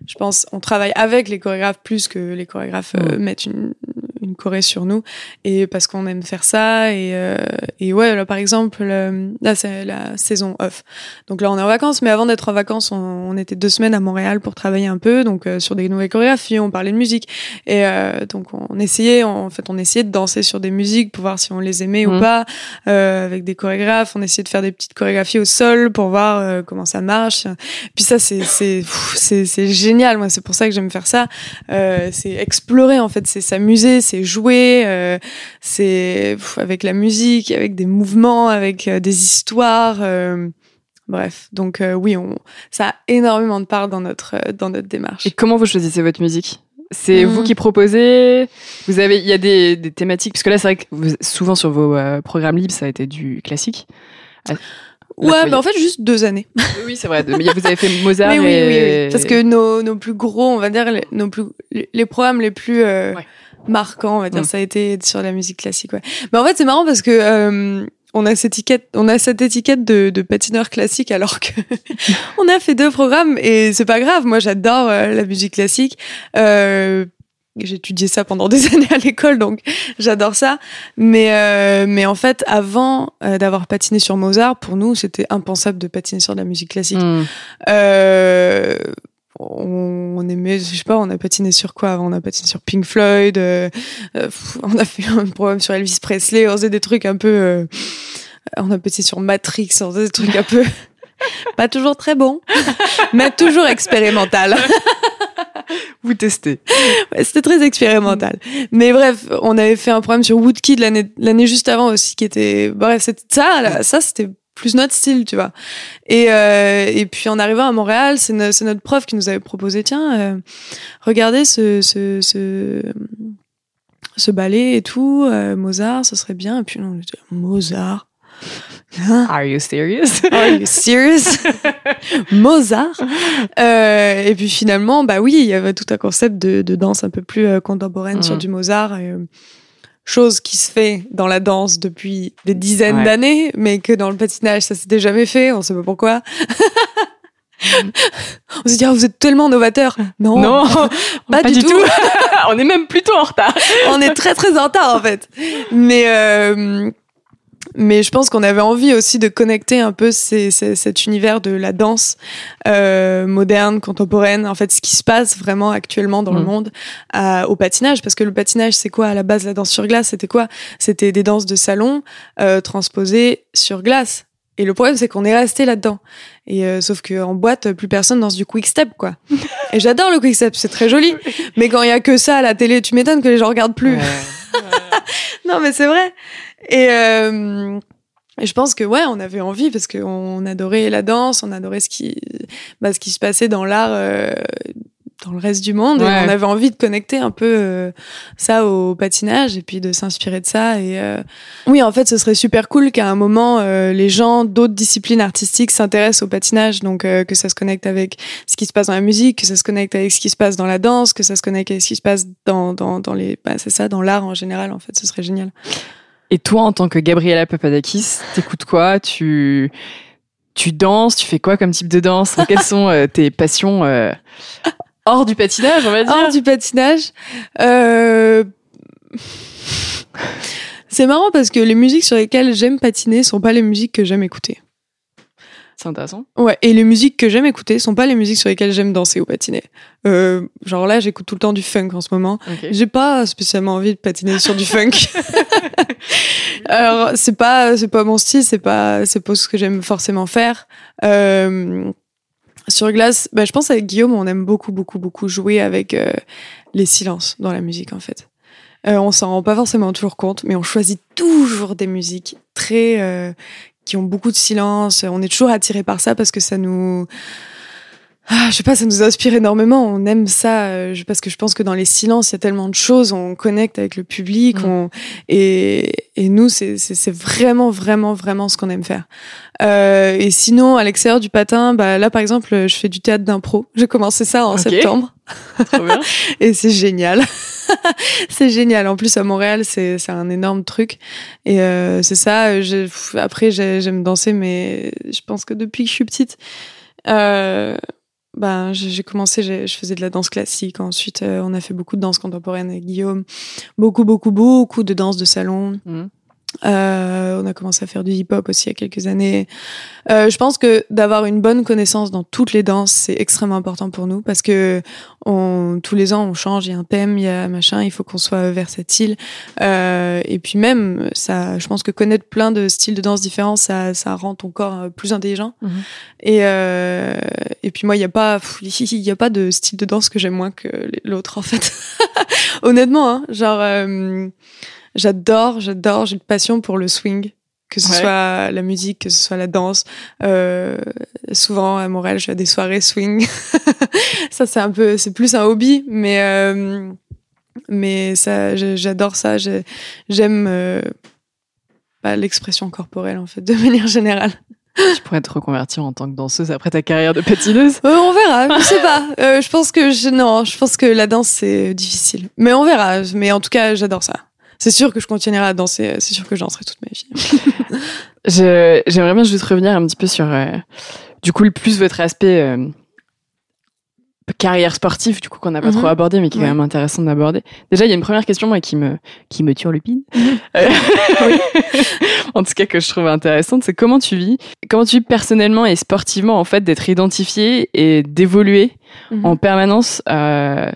je pense, on travaille avec les chorégraphes plus que les chorégraphes euh, mettent une, une choré sur nous. Et parce qu'on aime faire ça et euh, et ouais là par exemple là c'est la saison off. Donc là on est en vacances mais avant d'être en vacances on, on était deux semaines à Montréal pour travailler un peu donc euh, sur des nouvelles chorégraphies on parlait de musique. Et euh, donc on essayait en fait on essayait de danser sur des musiques pour voir si on les aimait ou pas euh, avec des chorégraphes. On essayait de faire des petites chorégraphies au sol pour voir euh, comment ça marche. Puis ça c'est c'est c'est génial moi c'est pour ça que j'aime faire ça. Euh, c'est explorer en fait c'est s'amuser c'est jouer euh, c'est avec la musique avec des mouvements avec euh, des histoires bref. Donc oui on ça a énormément de part dans notre dans notre démarche. Et comment vous choisissez votre musique? C'est vous qui proposez? Vous avez, il y a des, des thématiques parce que là c'est vrai que vous- souvent sur vos programmes libres ça a été du classique. Ah, ouais mais en fait juste deux années Oui c'est vrai. Mais vous avez fait Mozart Mais oui, et oui, oui. Parce que nos, nos plus gros, on va dire, les, nos plus, les, programmes les plus euh, Ouais. marquants, on va dire, Mm. ça a été sur la musique classique. Ouais. Mais en fait, c'est marrant parce que euh, on a cette étiquette, on a cette étiquette de, de patineur classique, alors que on a fait deux programmes et c'est pas grave. Moi, j'adore euh, la musique classique. Euh, étudié ça pendant des années à l'école, donc j'adore ça. Mais euh, mais en fait, avant euh, d'avoir patiné sur Mozart, pour nous, c'était impensable de patiner sur de la musique classique. Mm. Euh, on, on aimait, je sais pas, on a patiné sur quoi avant? On a patiné sur Pink Floyd, euh, euh, pff, on a fait un programme sur Elvis Presley, on faisait des trucs un peu. euh, on a patiné sur Matrix, on faisait des trucs un peu. pas toujours très bons, mais toujours expérimental. Vous testez. Ouais, C'était très expérimental. Mais bref, on avait fait un programme sur Woodkid l'année l'année juste avant aussi, qui était bref, c'était ça, là, ça c'était plus notre style, tu vois. Et euh, et puis en arrivant à Montréal, c'est no- c'est notre prof qui nous avait proposé, tiens, euh, regardez ce ce ce ce ballet et tout, euh, Mozart, ce serait bien. Et puis nous, on était Mozart. Hein? Are you serious? Are you serious? Mozart. Euh, et puis finalement, bah oui, il y avait tout un concept de, de danse un peu plus euh, contemporaine sur du Mozart. euh, chose qui se fait dans la danse depuis des dizaines Ouais. d'années, mais que dans le patinage, ça s'était jamais fait. On sait pas pourquoi. On se dit, ah, vous êtes tellement novateur. Non, Non, pas, du, tout. On est même plutôt en retard. on est très très en retard en fait. Mais euh, mais je pense qu'on avait envie aussi de connecter un peu ces- ces- cet univers de la danse euh, moderne, contemporaine, en fait ce qui se passe vraiment actuellement dans le Mm. monde à- au patinage, parce que le patinage c'est quoi? À la base la danse sur glace C'était quoi? C'était des danses de salon euh, transposées sur glace. Et le problème c'est qu'on est resté là-dedans. Et euh, sauf que en boîte plus personne danse du quick step quoi. Et j'adore le quick step, c'est très joli. Mais quand il y a que ça à la télé, tu m'étonnes que les gens regardent plus. Non, mais c'est vrai. Et, euh, je pense que ouais, on avait envie parce qu'on adorait la danse, on adorait ce qui, bah, ce qui se passait dans l'art, euh, dans le reste du monde. Ouais. Et on avait envie de connecter un peu euh, ça au patinage et puis de s'inspirer de ça. Et euh, oui, en fait, ce serait super cool qu'à un moment, euh, les gens d'autres disciplines artistiques s'intéressent au patinage, donc euh, que ça se connecte avec ce qui se passe dans la musique, que ça se connecte avec ce qui se passe dans la danse, que ça se connecte avec ce qui se passe dans dans, dans les, bah, c'est ça, dans l'art en général. En fait, ce serait génial. Et toi, en tant que Gabriela Papadakis, t'écoutes quoi? Tu tu danses? Tu fais quoi comme type de danse? Quelles sont euh, tes passions euh, hors du patinage, on va dire? Hors du patinage. Euh... C'est marrant parce que les musiques sur lesquelles j'aime patiner sont pas les musiques que j'aime écouter. C'est intéressant. Ouais, et les musiques que j'aime écouter sont pas les musiques sur lesquelles j'aime danser ou patiner. Euh, genre là, j'écoute tout le temps du funk en ce moment. J'ai pas spécialement envie de patiner sur du funk. Alors c'est pas c'est pas mon style, c'est pas c'est pas ce que j'aime forcément faire. Euh, sur glace, bah, je pense avec Guillaume, on aime beaucoup beaucoup beaucoup jouer avec euh, les silences dans la musique en fait. Euh, on s'en rend pas forcément toujours compte, mais on choisit toujours des musiques très euh, qui ont beaucoup de silence. On est toujours attiré par ça parce que ça nous ah, je sais pas, ça nous inspire énormément. On aime ça euh, je- parce que je pense que dans les silences, il y a tellement de choses. On connecte avec le public. Mm. On, et, et nous, c'est vraiment, vraiment, vraiment ce qu'on aime faire. Euh, et sinon, à l'extérieur du patin, bah, là, par exemple, je fais du théâtre d'impro. J'ai commencé ça en septembre. Trop bien. Et c'est génial. c'est génial. En plus, à Montréal, c'est c'est un énorme truc. Et euh, c'est ça. pff, Après, j'ai- j'aime danser, mais je pense que depuis que je suis petite, euh, ben, j'ai commencé, je faisais de la danse classique. Ensuite, euh, on a fait beaucoup de danse contemporaine avec Guillaume. Beaucoup, beaucoup, beaucoup de danse de salon. Mhm. Euh, on a commencé à faire du hip-hop aussi il y a quelques années. Euh, je pense que d'avoir une bonne connaissance dans toutes les danses, c'est extrêmement important pour nous parce que on, tous les ans, on change, il y a un thème, il y a machin, il faut qu'on soit versatile. Euh, et puis même, ça, je pense que connaître plein de styles de danse différents, ça, ça rend ton corps euh, plus intelligent. Mhm. Et, euh, et puis moi, il n'y a pas, il y a pas de style de danse que j'aime moins que l'autre en fait. Honnêtement, hein, genre, euh, j'adore, j'adore, j'ai une passion pour le swing. Que ce Ouais. soit la musique, que ce soit la danse. Euh, souvent à Montréal, je fais des soirées swing. ça, c'est un peu, c'est plus un hobby, mais euh, mais ça, j'adore ça. J'ai- J'aime euh, bah, l'expression corporelle en fait, de manière générale. Tu pourrais te reconvertir en tant que danseuse après ta carrière de patineuse. Euh, on verra, je sais pas. Euh, je pense que je, non, je pense que la danse c'est difficile. Mais on verra. Mais en tout cas, j'adore ça. C'est sûr que je continuerai à danser. C'est sûr que je danserai toute ma vie. J'aimerais bien juste revenir un petit peu sur, euh, du coup, le plus votre aspect euh, carrière sportive, du coup, qu'on n'a pas Mhm. trop abordé, mais qui est Ouais. quand même intéressant d'aborder. Déjà, il y a une première question, moi, qui me, qui me turlupine. Mhm. Euh, en tout cas, que je trouve intéressante, c'est comment tu vis, comment tu vis personnellement et sportivement, en fait, d'être identifié et d'évoluer Mhm. en permanence euh,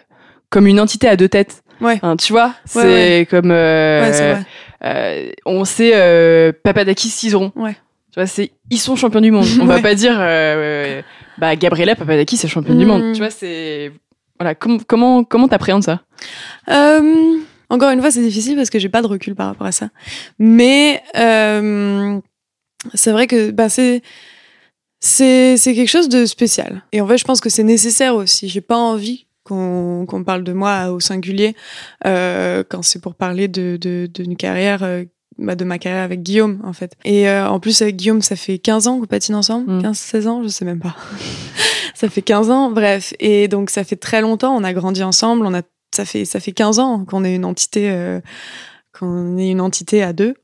comme une entité à deux têtes. Ouais. Hein, tu vois, c'est Ouais, comme euh, euh, on sait euh, Papadakis Cizeron. Ouais. Tu vois, c'est ils sont champions du monde. On va pas dire bah Gabriela Papadakis c'est championne du Mm. monde. Tu vois, c'est voilà, com- comment comment t'appréhendes ça? Encore une fois, c'est difficile parce que j'ai pas de recul par rapport à ça. Mais c'est vrai que bah, c'est c'est c'est quelque chose de spécial. Et en fait, je pense que c'est nécessaire aussi. J'ai pas envie qu'on parle de moi au singulier euh, quand c'est pour parler de de d'une carrière. euh, bah, de ma carrière avec Guillaume en fait. Et euh, en plus avec Guillaume, ça fait 15 ans qu'on patine ensemble, Mm. 15 16 ans, je sais même pas. ça fait 15 ans, bref. Et donc ça fait très longtemps, on a grandi ensemble, on a ça fait ça fait 15 ans qu'on est une entité euh, qu'on est une entité à deux.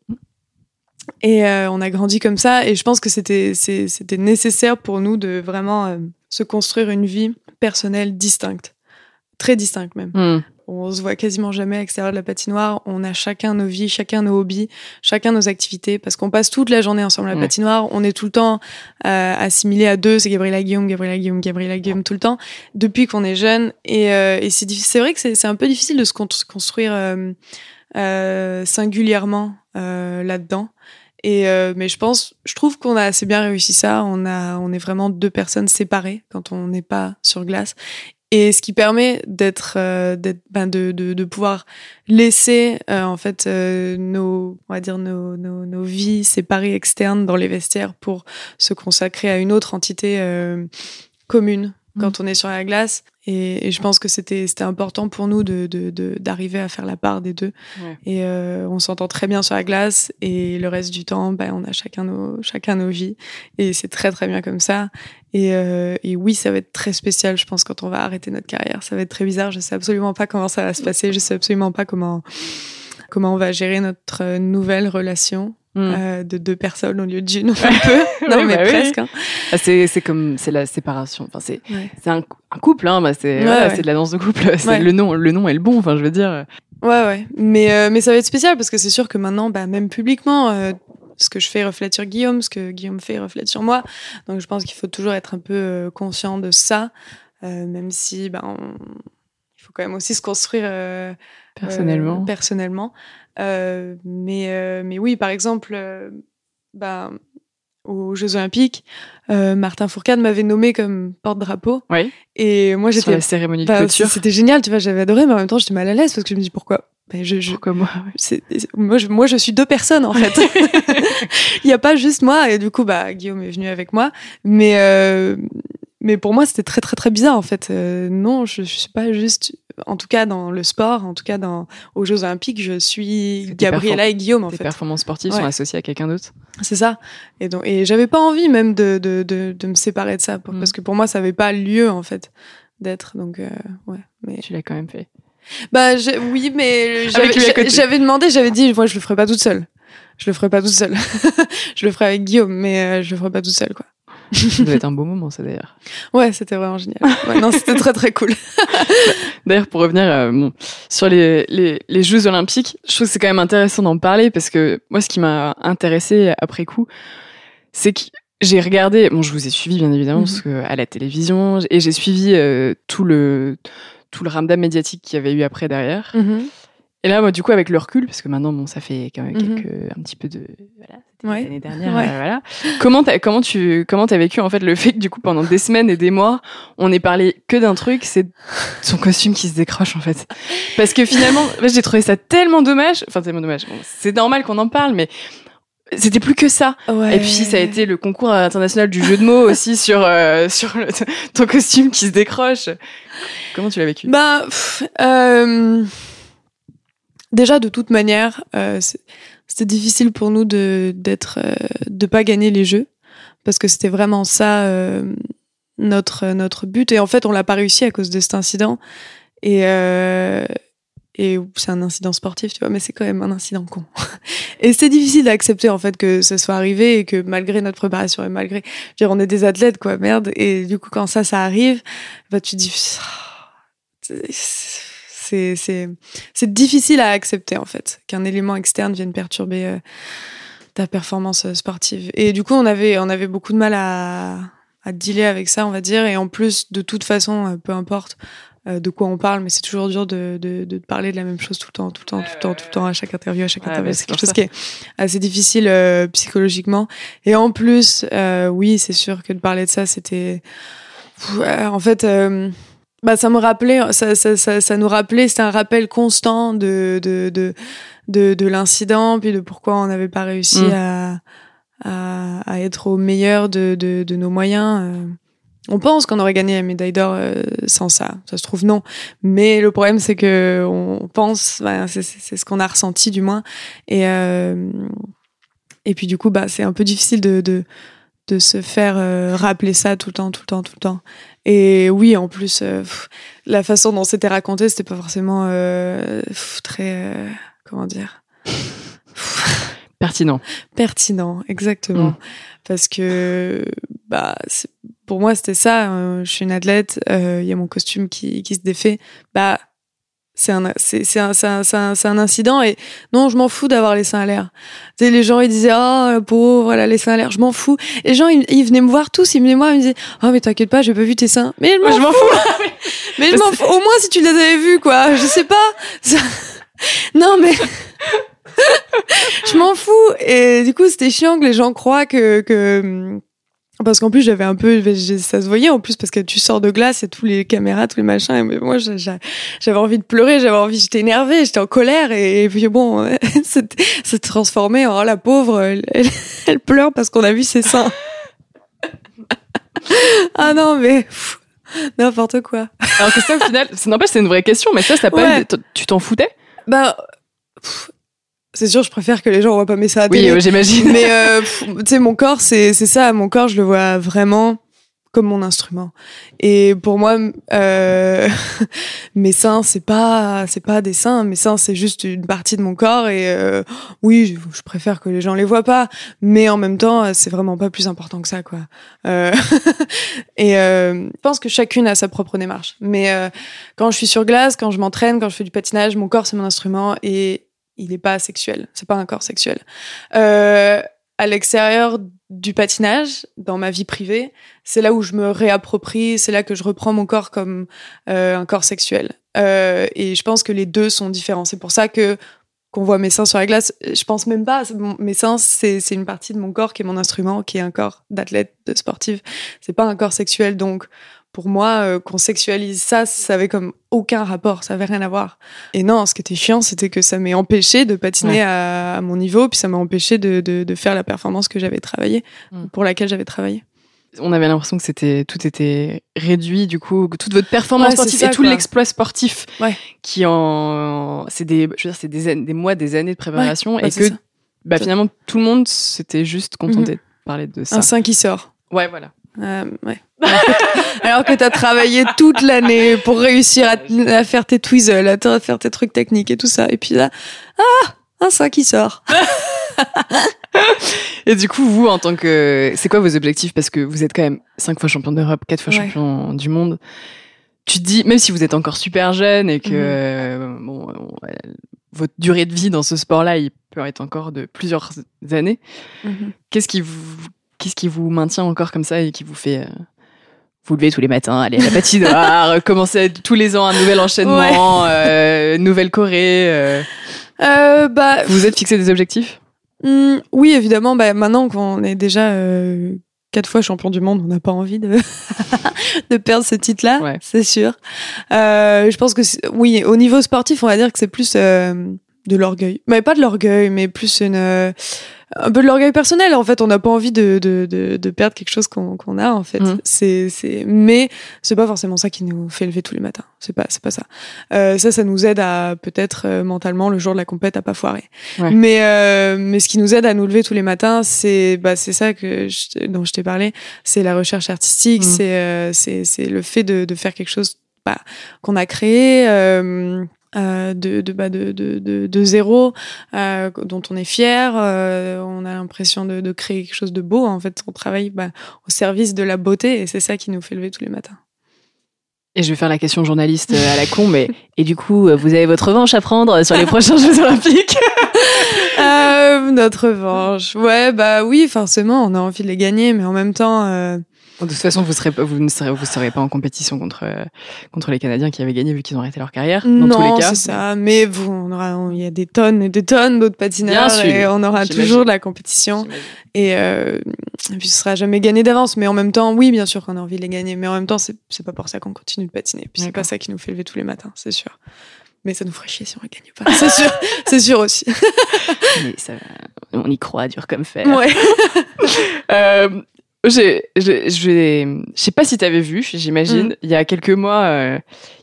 Et euh, on a grandi comme ça et je pense que c'était c'était nécessaire pour nous de vraiment euh, se construire une vie personnelle distincte, très distincte même. Hmm. On se voit quasiment jamais à l'extérieur de la patinoire. On a chacun nos vies, chacun nos hobbies, chacun nos activités, parce qu'on passe toute la journée ensemble à la Ouais. patinoire. On est tout le temps euh, assimilé à deux. C'est Gabriela Guillaume, Gabriela Guillaume, Gabriela Guillaume tout le temps, depuis qu'on est jeune. Et, euh, et c'est vrai que c'est c'est un peu difficile de se con- se construire euh, singulièrement là-dedans. Et euh, mais je pense, je trouve qu'on a assez bien réussi ça. On a, on est vraiment deux personnes séparées quand on n'est pas sur glace. Et ce qui permet d'être, euh, ben de, de, de pouvoir laisser euh, en fait euh, nos, on va dire nos, nos, nos vies séparées externes dans les vestiaires pour se consacrer à une autre entité euh, commune quand on est sur la glace. Et, et je pense que c'était, c'était important pour nous de, de, de- d'arriver à faire la part des deux. Ouais. Et euh, on s'entend très bien sur la glace. Et le reste du temps, ben, on a chacun nos, chacun nos vies. Et c'est très très bien comme ça. Et, euh, et oui, ça va être très spécial, je pense, quand on va arrêter notre carrière. Ça va être très bizarre. Je sais absolument pas comment ça va se passer. Je sais absolument pas comment comment on va gérer notre euh, nouvelle relation Hmm. euh, de deux personnes au lieu d'une, un peu. non, Oui, mais bah oui. presque. hein. Ah, c'est c'est comme c'est la séparation. Enfin c'est Ouais. c'est un, un couple hein. Bah, c'est Ouais, voilà, ouais. c'est de la danse de couple. C'est le nom le nom est le bon. Enfin je veux dire. Ouais, ouais. Mais, euh, mais ça va être spécial parce que c'est sûr que maintenant, bah, même publiquement, euh, ce que je fais reflète sur Guillaume, ce que Guillaume fait reflète sur moi. Donc je pense qu'il faut toujours être un peu conscient de ça, même si on- il faut quand même aussi se construire Personnellement. euh, personnellement. Euh, mais, euh, mais oui, par exemple, bah, aux Jeux Olympiques, euh, Martin Fourcade m'avait nommé comme porte-drapeau. Oui. Et moi, Sur j'étais. la cérémonie de bah, clôture. C'était génial, tu vois, j'avais adoré, mais en même temps, j'étais mal à l'aise parce que je me dis pourquoi? Ben, je, je, Pourquoi moi c'est- moi, je, moi, je suis deux personnes en fait. Il n'y a pas juste moi et du coup, bah, Guillaume est venu avec moi, mais euh, mais pour moi, c'était très très très bizarre en fait. Euh, non, je, je suis pas juste. En tout cas, dans le sport, en tout cas dans aux Jeux Olympiques, je suis Gabriella et Guillaume en Tes fait. performances sportives Ouais. sont associées à quelqu'un d'autre? C'est ça. Et donc, et j'avais pas envie même de, de, de, de me séparer de ça, pour- Mm. parce que pour moi, ça avait pas lieu en fait d'être. Donc, euh, ouais. Mais Tu l'as quand même fait. bah oui, mais j'avais demandé, j'avais dit, moi je le ferai pas toute seule. Je le ferai pas toute seule. je le ferai avec Guillaume, mais euh, je le ferai pas toute seule quoi. Ça doit être un beau moment ça d'ailleurs. Ouais, c'était vraiment génial. Ouais, non, c'était très très cool. D'ailleurs, pour revenir euh, bon, sur les, les, les Jeux Olympiques, je trouve que c'est quand même intéressant d'en parler parce que moi, ce qui m'a intéressé après coup, c'est que j'ai regardé. Bon, je vous ai suivi bien évidemment Mhm. parce que à la télévision et j'ai suivi euh, tout le tout le ramdam médiatique qu'il y avait eu après derrière. Et là, moi, du coup, avec le recul, parce que maintenant, bon, ça fait quand même Mhm. quelques, un petit peu de, voilà, c'était Ouais. l'année dernière, Ouais. euh, voilà. Comment t'as, comment tu, comment t'as vécu, en fait, le fait que, du coup, pendant des semaines et des mois, on ait parlé que d'un truc, c'est son costume qui se décroche, en fait. Parce que finalement, j'ai trouvé ça tellement dommage, enfin, tellement dommage. Bon, c'est normal qu'on en parle, mais c'était plus que ça. Ouais. Et puis ça a été le concours international du jeu de mots aussi sur euh, sur le- ton costume qui se décroche. Comment tu l'as vécu? Bah, pff, euh, déjà de toute manière, euh, c'était difficile pour nous de d'être euh, de pas gagner les jeux parce que c'était vraiment ça euh, notre notre but et en fait on l'a pas réussi à cause de cet incident et euh, et c'est un incident sportif, tu vois, mais c'est quand même un incident con. Et c'est difficile d'accepter en fait que ça soit arrivé et que malgré notre préparation et malgré, je veux dire, on est des athlètes quoi, merde. Et du coup quand ça ça arrive, bah tu te dis c'est difficile à accepter en fait qu'un élément externe vienne perturber euh, ta performance euh, sportive. Et du coup on avait on avait beaucoup de mal à à dealer avec ça on va dire et en plus de toute façon euh, peu importe de quoi on parle, mais c'est toujours dur de, de, de parler de la même chose tout le temps, tout le temps, tout le temps, tout le temps, à chaque interview, à chaque Ouais, interview. c'est quelque chose ça. qui est assez difficile euh, psychologiquement. Et en plus, euh, oui, c'est sûr que de parler de ça, c'était... En fait, euh, bah, ça me rappelait, ça, ça, ça, ça nous rappelait, c'était un rappel constant de, de, de, de, de l'incident, puis de pourquoi on n'avait pas réussi Mm. à, à, à être au meilleur de, de, de nos moyens. euh. On pense qu'on aurait gagné la médaille d'or euh, sans ça. Ça se trouve non. Mais le problème, c'est que on pense, bah, c'est ce qu'on a ressenti du moins. Et euh, et puis du coup, bah, c'est un peu difficile de, de de se faire euh, rappeler ça tout le temps, tout le temps, tout le temps. Et oui, en plus, euh, pff, la façon dont c'était raconté, c'était pas forcément euh, pff, très, comment dire, Pertinent. pertinent, exactement. Mm. Parce que, bah, pour moi, c'était ça. euh, je suis une athlète, il y a mon costume qui, qui se défait. Bah, c'est un, c'est, c'est un, c'est un, c'est un, c'est un incident et non, je m'en fous d'avoir les seins à l'air. Tu sais, les gens, ils disaient, oh, la pauvre, a les seins à l'air. Je m'en fous. Les gens, ils, ils venaient me voir tous, ils venaient me voir, ils me disaient, oh, mais t'inquiète pas, j'ai pas vu tes seins. Mais je m'en fous. mais je m'en fous. Au moins, si tu les avais vus, quoi. Je sais pas. Ça- Non, mais. je m'en fous. Et du coup, c'était chiant que les gens croient que, que, parce qu'en plus, j'avais un peu, j'ai- ça se voyait en plus parce que tu sors de glace et tous les caméras, tous les machins. Et moi, j'avais envie de pleurer, j'avais envie, j'étais énervée, j'étais en colère. Et, puis bon, se transformé en oh, la pauvre, elle, elle, elle pleure parce qu'on a vu ses seins. ah non, mais n'importe quoi. Alors que ça, au final, c'est n'empêche, c'est une vraie question, mais ça, ça pas Ouais. tu t'en foutais? Bah, pff, c'est sûr, je préfère que les gens voient pas mes à la Oui, euh, j'imagine. Mais euh, tu sais, mon corps, c'est c'est ça. Mon corps, je le vois vraiment comme mon instrument. Et pour moi, euh, mes seins, c'est pas c'est pas des seins. Mes seins, c'est juste une partie de mon corps. Et euh, oui, je, je préfère que les gens les voient pas. Mais en même temps, c'est vraiment pas plus important que ça, quoi. Euh, et euh, je pense que chacune a sa propre démarche. Mais euh, quand je suis sur glace, quand je m'entraîne, quand je fais du patinage, mon corps, c'est mon instrument et il est pas sexuel. C'est pas un corps sexuel. Euh, à l'extérieur du patinage, dans ma vie privée, c'est là où je me réapproprie, c'est là que je reprends mon corps comme euh, un corps sexuel. Euh, et je pense que les deux sont différents. C'est pour ça que qu'on voit mes seins sur la glace, je pense même pas. Mes seins, c'est c'est une partie de mon corps qui est mon instrument, qui est un corps d'athlète, de sportive. C'est pas un corps sexuel. Donc, pour moi, euh, qu'on sexualise ça, ça avait comme aucun rapport, ça avait rien à voir. Et non, ce qui était chiant, c'était que ça m'ait empêché de patiner Ouais. à, à mon niveau, puis ça m'a empêché de, de, de faire la performance que j'avais travaillé, Mm. pour laquelle j'avais travaillé. On avait l'impression que c'était tout était réduit, du coup, que toute votre performance Ouais, sportive ça, et tout l'exploit sportif, qui en, c'est des, je veux dire, c'est des, mois, des années de préparation, et que, bah, finalement, tout le monde s'était juste contenté de parler de ça. Un sein qui sort. Ouais, voilà. Euh, ouais. Alors que t'- Alors que t'as travaillé toute l'année pour réussir à, faire tes tweezers, à faire tes trucs techniques et tout ça. Et puis là, ah, un sein qui sort. Et du coup, vous, en tant que, c'est quoi vos objectifs? Parce que vous êtes quand même cinq fois champion d'Europe, quatre fois Ouais. champion du monde. Tu te dis, même si vous êtes encore super jeune et que Mhm. euh, bon, on- euh, votre durée de vie dans ce sport-là, il peut être encore de plusieurs années. Qu'est-ce qui vous, qu'est-ce qui vous maintient encore comme ça et qui vous fait euh, vous lever tous les matins, aller à la patinoire, commencer tous les ans un nouvel enchaînement, euh, nouvelle Corée. euh. Euh, bah, Vous vous êtes fixé des objectifs? Hmm, oui, évidemment. Bah, maintenant qu'on est déjà euh, quatre fois champion du monde, on n'a pas envie de, de perdre ce titre-là, Ouais. c'est sûr. Euh, je pense que oui, au niveau sportif, on va dire que c'est plus euh, de l'orgueil, mais pas de l'orgueil, mais plus une euh, un peu de l'orgueil personnel. En fait, on n'a pas envie de, de, de, de perdre quelque chose qu'on qu'on a. En fait, Mhm. c'est c'est mais c'est pas forcément ça qui nous fait lever tous les matins. C'est pas c'est pas ça. Euh, ça, ça nous aide à peut-être euh, mentalement le jour de la compète à pas foirer. Ouais. Mais euh, mais ce qui nous aide à nous lever tous les matins, c'est bah c'est ça que je, dont je t'ai parlé, c'est la recherche artistique, Mhm. c'est euh, c'est c'est le fait de de faire quelque chose bah, qu'on a créé. Euh, euh, de de, bah, de, de, de, de zéro, euh, dont on est fier, euh, on a l'impression de, de créer quelque chose de beau. En fait, on travaille bah, au service de la beauté et c'est ça qui nous fait lever tous les matins. Et je vais faire la question journaliste euh, à la con, mais et du coup, euh, vous avez votre revanche à prendre sur les prochains Jeux Olympiques? Euh, notre revanche. Ouais, bah oui, forcément, on a envie de les gagner, mais en même temps, euh, De toute façon, vous serez pas, vous ne serez, vous serez pas en compétition contre contre les Canadiens qui avaient gagné vu qu'ils ont arrêté leur carrière. Dans tous non, les cas, c'est ça. Mais vous, on aura, on- il y a des tonnes et des tonnes d'autres patineurs et on aura toujours de la compétition. Et, euh, et puis ce sera jamais gagné d'avance. Mais en même temps, oui, bien sûr qu'on a envie de les gagner. Mais en même temps, c'est c'est pas pour ça qu'on continue de patiner. Puis c'est pas ça qui nous fait lever tous les matins, c'est sûr. Mais ça nous ferait chier si on les gagne pas. C'est sûr, c'est sûr aussi. Mais ça, on y croit, dur comme fer. Ouais. Euh, j'ai- je vais, je sais pas si tu avais vu, j'imagine, Mm. il y a quelques mois, euh,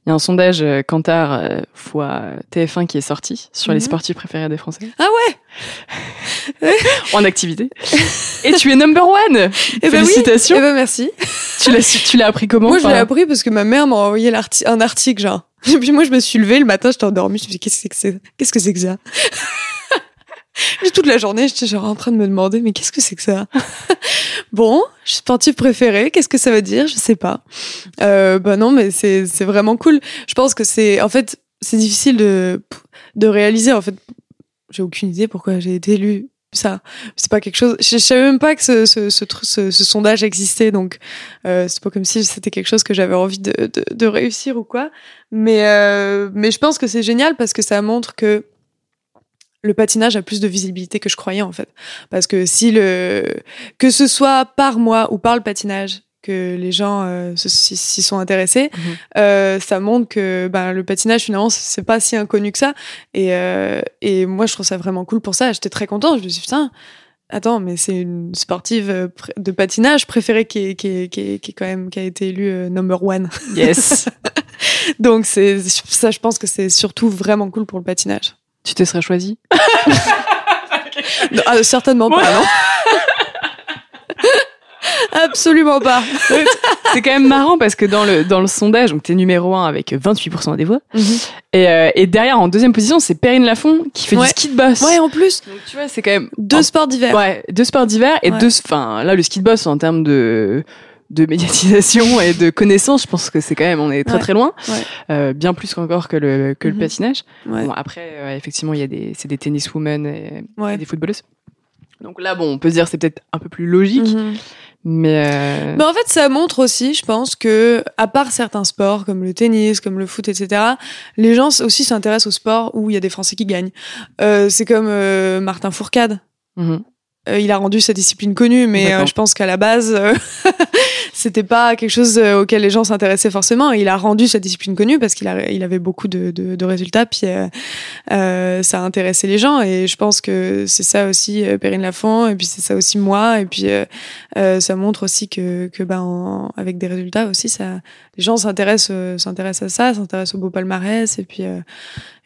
il y a un sondage euh, Kantar euh, fois TF1 qui est sorti sur les Mhm. sportifs préférés des Français Ah ouais. en activité. Et tu es number one. Eh ben oui. Félicitations. Eh ben merci. Tu l'as, tu l'as appris comment Moi, je l'ai appris parce que ma mère m'a envoyé l'arti- un article, genre. Et puis moi, je me suis levée le matin, j'étais endormie. Je me suis dit, qu'est-ce que c'est que c'est Toute la journée, j'étais genre en train de me demander, mais qu'est-ce que c'est que ça? Bon, je suis sportive préférée, qu'est-ce que ça veut dire? Je sais pas. Euh, bah non, mais c'est c'est vraiment cool. Je pense que c'est en fait c'est difficile de de réaliser. En fait, j'ai aucune idée pourquoi j'ai été élue ça c'est pas quelque chose je, savais même pas que ce ce, ce, ce, ce sondage existait donc euh, c'est pas comme si c'était quelque chose que j'avais envie de, de, de, réussir ou quoi mais euh, mais je pense que c'est génial parce que ça montre que le patinage a plus de visibilité que je croyais en fait parce que si le que ce soit par moi ou par le patinage que les gens euh, s'y sont intéressés, mhm. euh, ça montre que ben, le patinage finalement c'est pas si inconnu que ça. Et, euh, et moi je trouve ça vraiment cool pour ça. J'étais très contente. Je me suis dit putain, attends mais c'est une sportive de patinage préférée qui est, qui qui qui quand même qui a été élue number one. Yes. Donc c'est ça je pense que c'est surtout vraiment cool pour le patinage. Tu te serais choisie ah, Certainement pas non. Absolument pas. c'est quand même marrant parce que dans le, dans le sondage, donc t'es numéro 1 avec 28% des voix. Mhm. et, euh, et, derrière, en deuxième position, c'est Perrine Lafont qui fait du ski de boss. Ouais, en plus. Donc tu vois, c'est quand même. Deux sports d'hiver. Ouais, deux sports d'hiver et deux. Enfin, là, le ski de boss en termes de de médiatisation et de connaissances, je pense que c'est quand même, on est très très loin, euh, bien plus encore que le que le mhm. patinage. Bon, après, euh, effectivement, il y a des, c'est des tenniswomen et, et, des footballeuses. Donc là, bon, on peut se dire c'est peut-être un peu plus logique. Mhm. Mais, euh... mais en fait, ça montre aussi, je pense, que à part certains sports comme le tennis, comme le foot, etc., les gens aussi s'intéressent aux sports où il y a des Français qui gagnent. Euh, c'est comme euh, Martin Fourcade. Mhm. Il a rendu sa discipline connue, mais euh, je pense qu'à la base, euh, c'était pas quelque chose auquel les gens s'intéressaient forcément. Il a rendu sa discipline connue parce qu'il il avait beaucoup de, de, de résultats, puis ça a intéressé les gens. Et je pense que c'est ça aussi Perrine Lafont, et puis c'est ça aussi moi, et puis ça montre aussi que, que ben avec des résultats aussi, ça, les gens s'intéressent s'intéressent à ça, s'intéressent au beau palmarès, et puis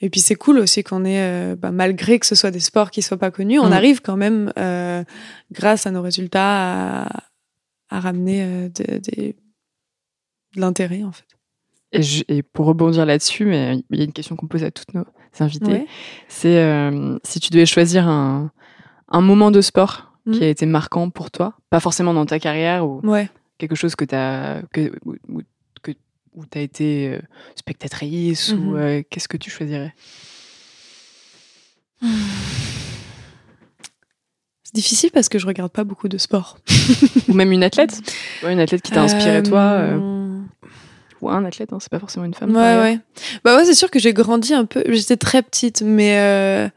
et puis c'est cool aussi qu'on ait, euh, bah, malgré que ce soit des sports qui soient pas connus, on mm. arrive quand même, euh, grâce à nos résultats, à, à ramener euh, de, de, l'intérêt en fait. Et, et, pour rebondir là-dessus, mais il y a une question qu'on pose à toutes nos invités, c'est euh, si tu devais choisir un, un moment de sport mm. qui a été marquant pour toi, pas forcément dans ta carrière ou ouais. quelque chose que tu as que, où tu as été euh, spectatrice ou mmh euh, qu'est-ce que tu choisirais? C'est difficile parce que je regarde pas beaucoup de sport. ou même une athlète ouais, Une athlète qui t'a inspiré toi euh, Ou un athlète, hein, c'est pas forcément une femme. Ouais, ouais. Bah ouais, c'est sûr que j'ai grandi un peu. J'étais très petite, mais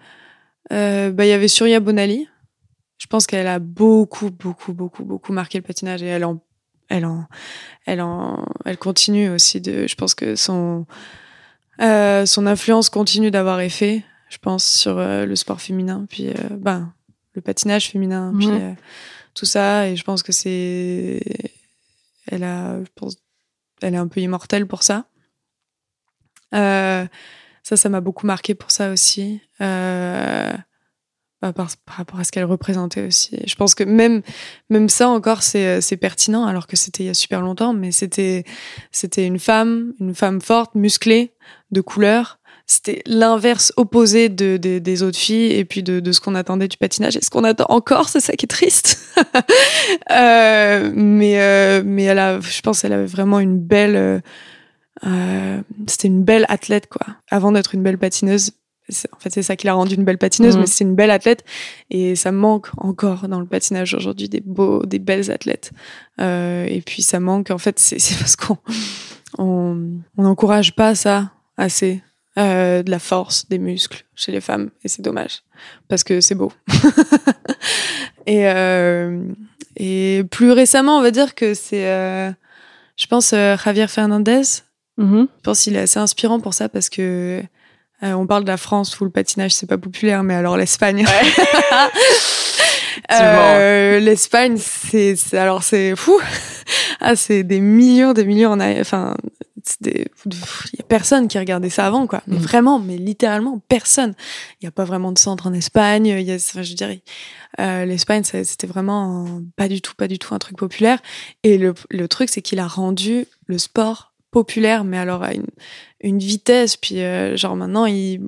bah, il y avait Surya Bonali. Je pense qu'elle a beaucoup, beaucoup, beaucoup, beaucoup marqué le patinage et elle en elle en, elle en, elle continue aussi de. Je pense que son, euh, son influence continue d'avoir effet. Je pense sur euh, le sport féminin, puis euh, ben le patinage féminin, puis tout ça. Et je pense que c'est, elle a, je pense, elle est un peu immortelle pour ça. ça, ça m'a beaucoup marqué pour ça aussi. Euh, par, rapport à ce qu'elle représentait aussi. Je pense que même même ça encore c'est c'est pertinent alors que c'était il y a super longtemps, mais c'était une femme, une femme forte, musclée, de couleur. C'était l'inverse opposé de, des autres filles et puis de, ce qu'on attendait du patinage et ce qu'on attend encore, c'est ça qui est triste. euh, mais euh, mais elle a, je pense, elle avait vraiment une belle. Euh, c'était une belle athlète quoi. Avant d'être une belle patineuse, en fait, c'est ça qui l'a rendue une belle patineuse, mmh. mais c'est une belle athlète. Et ça manque encore dans le patinage aujourd'hui des beaux, des belles athlètes. Euh, et puis ça manque, en fait, c'est parce qu'on on n'encourage pas ça assez. Euh, de la force, des muscles chez les femmes. Et c'est dommage. Parce que c'est beau. et, euh, et plus récemment, on va dire que c'est, je pense, Javier Fernandez. Mmh. Je pense qu'il est assez inspirant pour ça parce que euh, on parle de la France où le patinage c'est pas populaire, mais alors l'Espagne. euh, L'Espagne, c'est alors c'est fou. ah, c'est des millions, des millions. En, enfin, il y a personne qui regardait ça avant, quoi. Mais mm. vraiment, mais littéralement personne. Il y a pas vraiment de centre en Espagne. Il y a, enfin, je dirais, euh, l'Espagne, c'était vraiment pas du tout, pas du tout un truc populaire. Et le, le truc, c'est qu'il a rendu le sport populaire, mais alors à une, une vitesse. Puis euh, genre maintenant, il,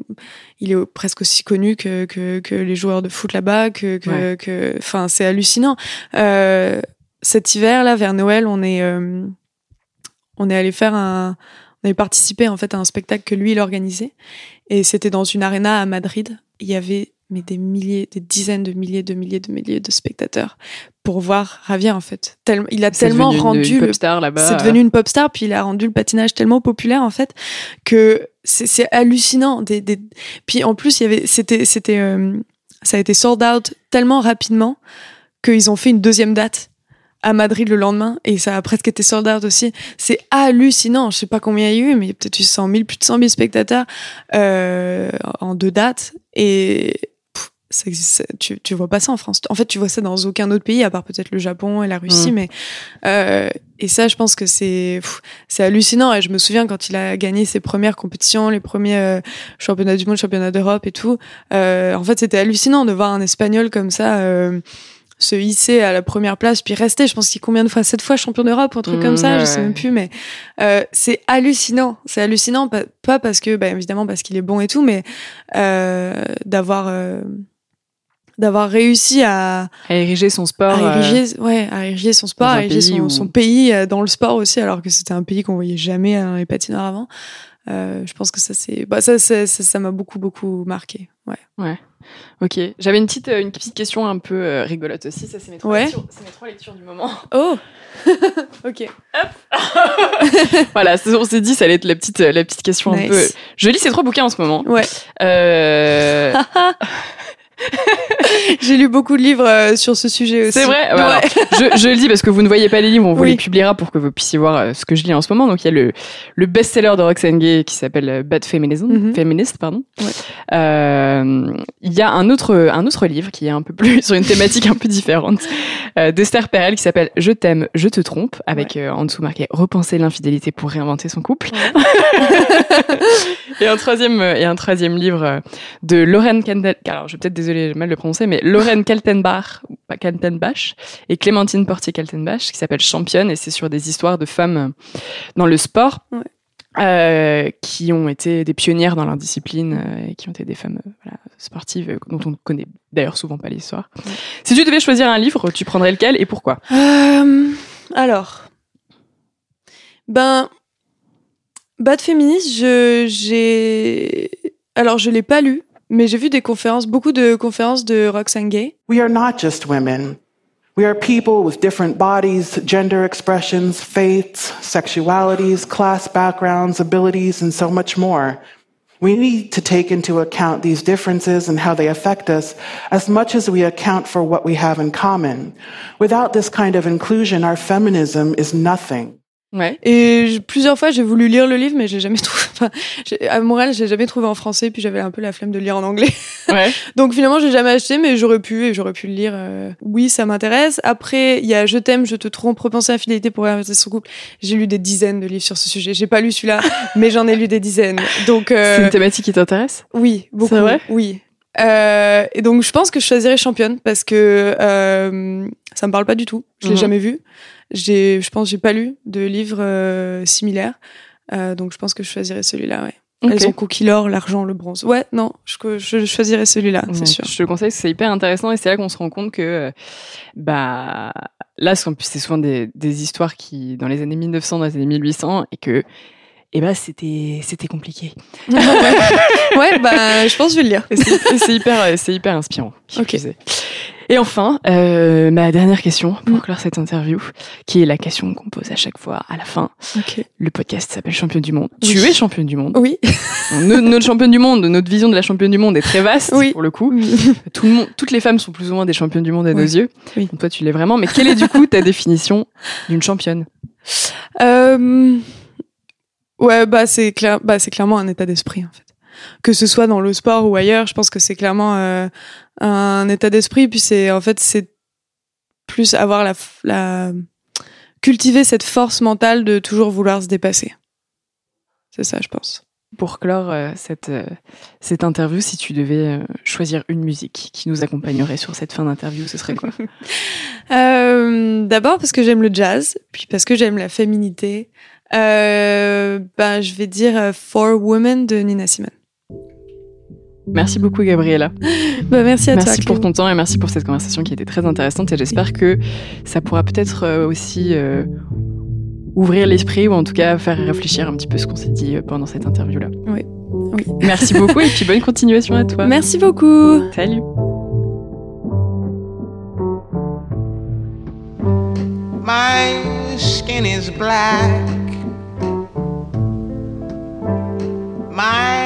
il est presque aussi connu que, que, que les joueurs de foot là-bas, que, que, Ouais. que, enfin, c'est hallucinant. Euh, cet hiver là, vers Noël, on est, euh, on est allé faire un, on avait participé en fait à un spectacle que lui il organisait, et c'était dans une arena à Madrid. Il y avait mais des milliers, des dizaines de milliers, de milliers, de milliers de spectateurs pour voir Javier en fait. Tellement, il a tellement rendu une le pop star là-bas. c'est devenu une pop star, puis il a rendu le patinage tellement populaire en fait que c'est hallucinant. Des, des... Puis en plus, il y avait, c'était, c'était, euh, ça a été sold out tellement rapidement qu'ils ont fait une deuxième date à Madrid le lendemain et ça a presque été sold out aussi. C'est hallucinant. Je sais pas combien il y a eu, mais il y a peut-être eu 100 000, plus de 100 000 spectateurs euh, en deux dates et ça tu, tu vois pas ça en France. En fait, tu vois ça dans aucun autre pays, à part peut-être le Japon et la Russie, Mm. mais euh, et ça, je pense que c'est c'est hallucinant. Et je me souviens quand il a gagné ses premières compétitions, les premiers euh, championnats du monde, championnats d'Europe et tout. euh, en fait, c'était hallucinant de voir un Espagnol comme ça. euh, se hisser à la première place puis rester je pense qu'il est combien de fois? Sept fois champion d'Europe un truc Mm, comme ça je ouais. sais même plus mais euh, c'est hallucinant c'est hallucinant pas, pas parce que bah, évidemment parce qu'il est bon et tout mais euh, d'avoir euh, d'avoir réussi à, à ériger son sport. à euh, ouais, à ériger son sport, à ériger son, pays euh, dans le sport aussi, alors que c'était un pays qu'on voyait jamais dans les patineurs avant. Euh, je pense que ça c'est, bah ça ça ça m'a beaucoup beaucoup marqué. Ouais. Ok. J'avais une petite, une petite question un peu rigolote aussi. Ça, c'est mes trois Ouais. mes trois lectures du moment. Oh. ok. voilà, c'est- on s'est dit, ça allait être la petite, la petite question un peu. Je lis ces trois bouquins en ce moment. Ouais. Euh, J'ai lu beaucoup de livres euh, sur ce sujet aussi. C'est vrai? Bah, alors, Ouais. je, je le dis parce que vous ne voyez pas les livres, on vous Oui. les publiera pour que vous puissiez voir euh, ce que je lis en ce moment. Donc il y a le, le best-seller de Roxane Gay qui s'appelle euh, Bad Feminism, Mhm. Feminist, pardon. Ouais. Euh, il y a un autre, un autre livre qui est un peu plus sur une thématique un peu différente euh, d'Esther Perel qui s'appelle Je t'aime, je te trompe, avec euh, en dessous marqué Repenser l'infidélité pour réinventer son couple. et un troisième et un troisième livre de Lorraine Kandel, alors je vais peut-être désolé, j'ai mal le prononcer, mais Lorraine Kaltenbach, ou pas Kaltenbach et Clémentine Portier Kaltenbach qui s'appelle Championne et c'est sur des histoires de femmes euh, dans le sport. Ouais. euh, qui ont été des pionnières dans leur discipline euh, et qui ont été des femmes euh, voilà, sportives dont on ne connaît d'ailleurs souvent pas l'histoire. Si tu devais choisir un livre, tu prendrais lequel et pourquoi? Alors, ben, Bad Féministe, je, j'ai, alors je l'ai pas lu, mais j'ai vu des conférences, beaucoup de conférences de Roxane Gay. We are not just women. We are people with different bodies, gender expressions, faiths, sexualities, class backgrounds, abilities, and so much more. We need to take into account these differences and how they affect us as much as we account for what we have in common. Without this kind of inclusion, our feminism is nothing. Ouais. Et je- plusieurs fois, j'ai voulu lire le livre, mais j'ai jamais trouvé. Enfin, à Montréal, j'ai jamais trouvé en français, puis j'avais un peu la flemme de lire en anglais. Ouais. Donc finalement, j'ai jamais acheté, mais j'aurais pu et j'aurais pu le lire. euh, Oui, ça m'intéresse. Après, il y a Je t'aime, je te trompe, repenser à la fidélité pour réinventer son couple. J'ai lu des dizaines de livres sur ce sujet. J'ai pas lu celui-là, mais j'en ai lu des dizaines. Donc euh, C'est une thématique qui t'intéresse? Oui, beaucoup. C'est vrai? Oui. Euh, et donc je pense que je choisirais championne parce que euh, ça me parle pas du tout. Je l'ai Mhm. jamais vu. J'ai, je pense, que j'ai pas lu de livres euh, similaires. Euh, donc je pense que je choisirais celui-là. Ouais. Elles ont conquis l'or, l'argent, le bronze. Ouais, non, je, je choisirais celui-là, c'est Ouais, sûr. Je te le conseille, c'est hyper intéressant et c'est là qu'on se rend compte que, euh, bah, là, c'est souvent des, des histoires qui, dans les années 1900, dans les années 1800, et que, eh ben, c'était, c'était compliqué. ouais. bah je pense que je vais le lire. C'est, hyper, euh, c'est hyper inspirant. Ok. Et enfin, euh, ma dernière question pour Mm. clore cette interview, qui est la question qu'on pose à chaque fois à la fin. Ok. Le podcast s'appelle Championne du Monde. Oui. Tu es championne du monde. Oui. Notre, notre championne du monde, notre vision de la championne du monde est très vaste Oui. pour le coup. Tout le monde, toutes les femmes sont plus ou moins des championnes du monde à nos yeux. Oui. Donc toi, tu l'es vraiment. Mais quelle est du coup ta définition d'une championne? Euh, ouais, bah c'est clair, bah c'est clairement un état d'esprit en fait. Que ce soit dans le sport ou ailleurs, je pense que c'est clairement euh, un état d'esprit. Puis c'est en fait c'est plus avoir la, la cultiver cette force mentale de toujours vouloir se dépasser. C'est ça, je pense. Pour clore euh, cette, euh, cette interview, si tu devais euh, choisir une musique qui nous accompagnerait sur cette fin d'interview, ce serait quoi? Euh, D'abord parce que j'aime le jazz, puis parce que j'aime la féminité, euh, ben, Je vais dire For Women de Nina Simone. Merci beaucoup, Gabriella. bah, merci à merci toi. Merci pour ton temps et merci pour cette conversation qui a été très intéressante. Et j'espère que ça pourra peut-être euh, aussi euh, ouvrir l'esprit ou en tout cas faire réfléchir un petit peu ce qu'on s'est dit euh, pendant cette interview-là. Oui. oui. Merci beaucoup et puis bonne continuation à toi. Merci beaucoup. Salut. My skin is black. My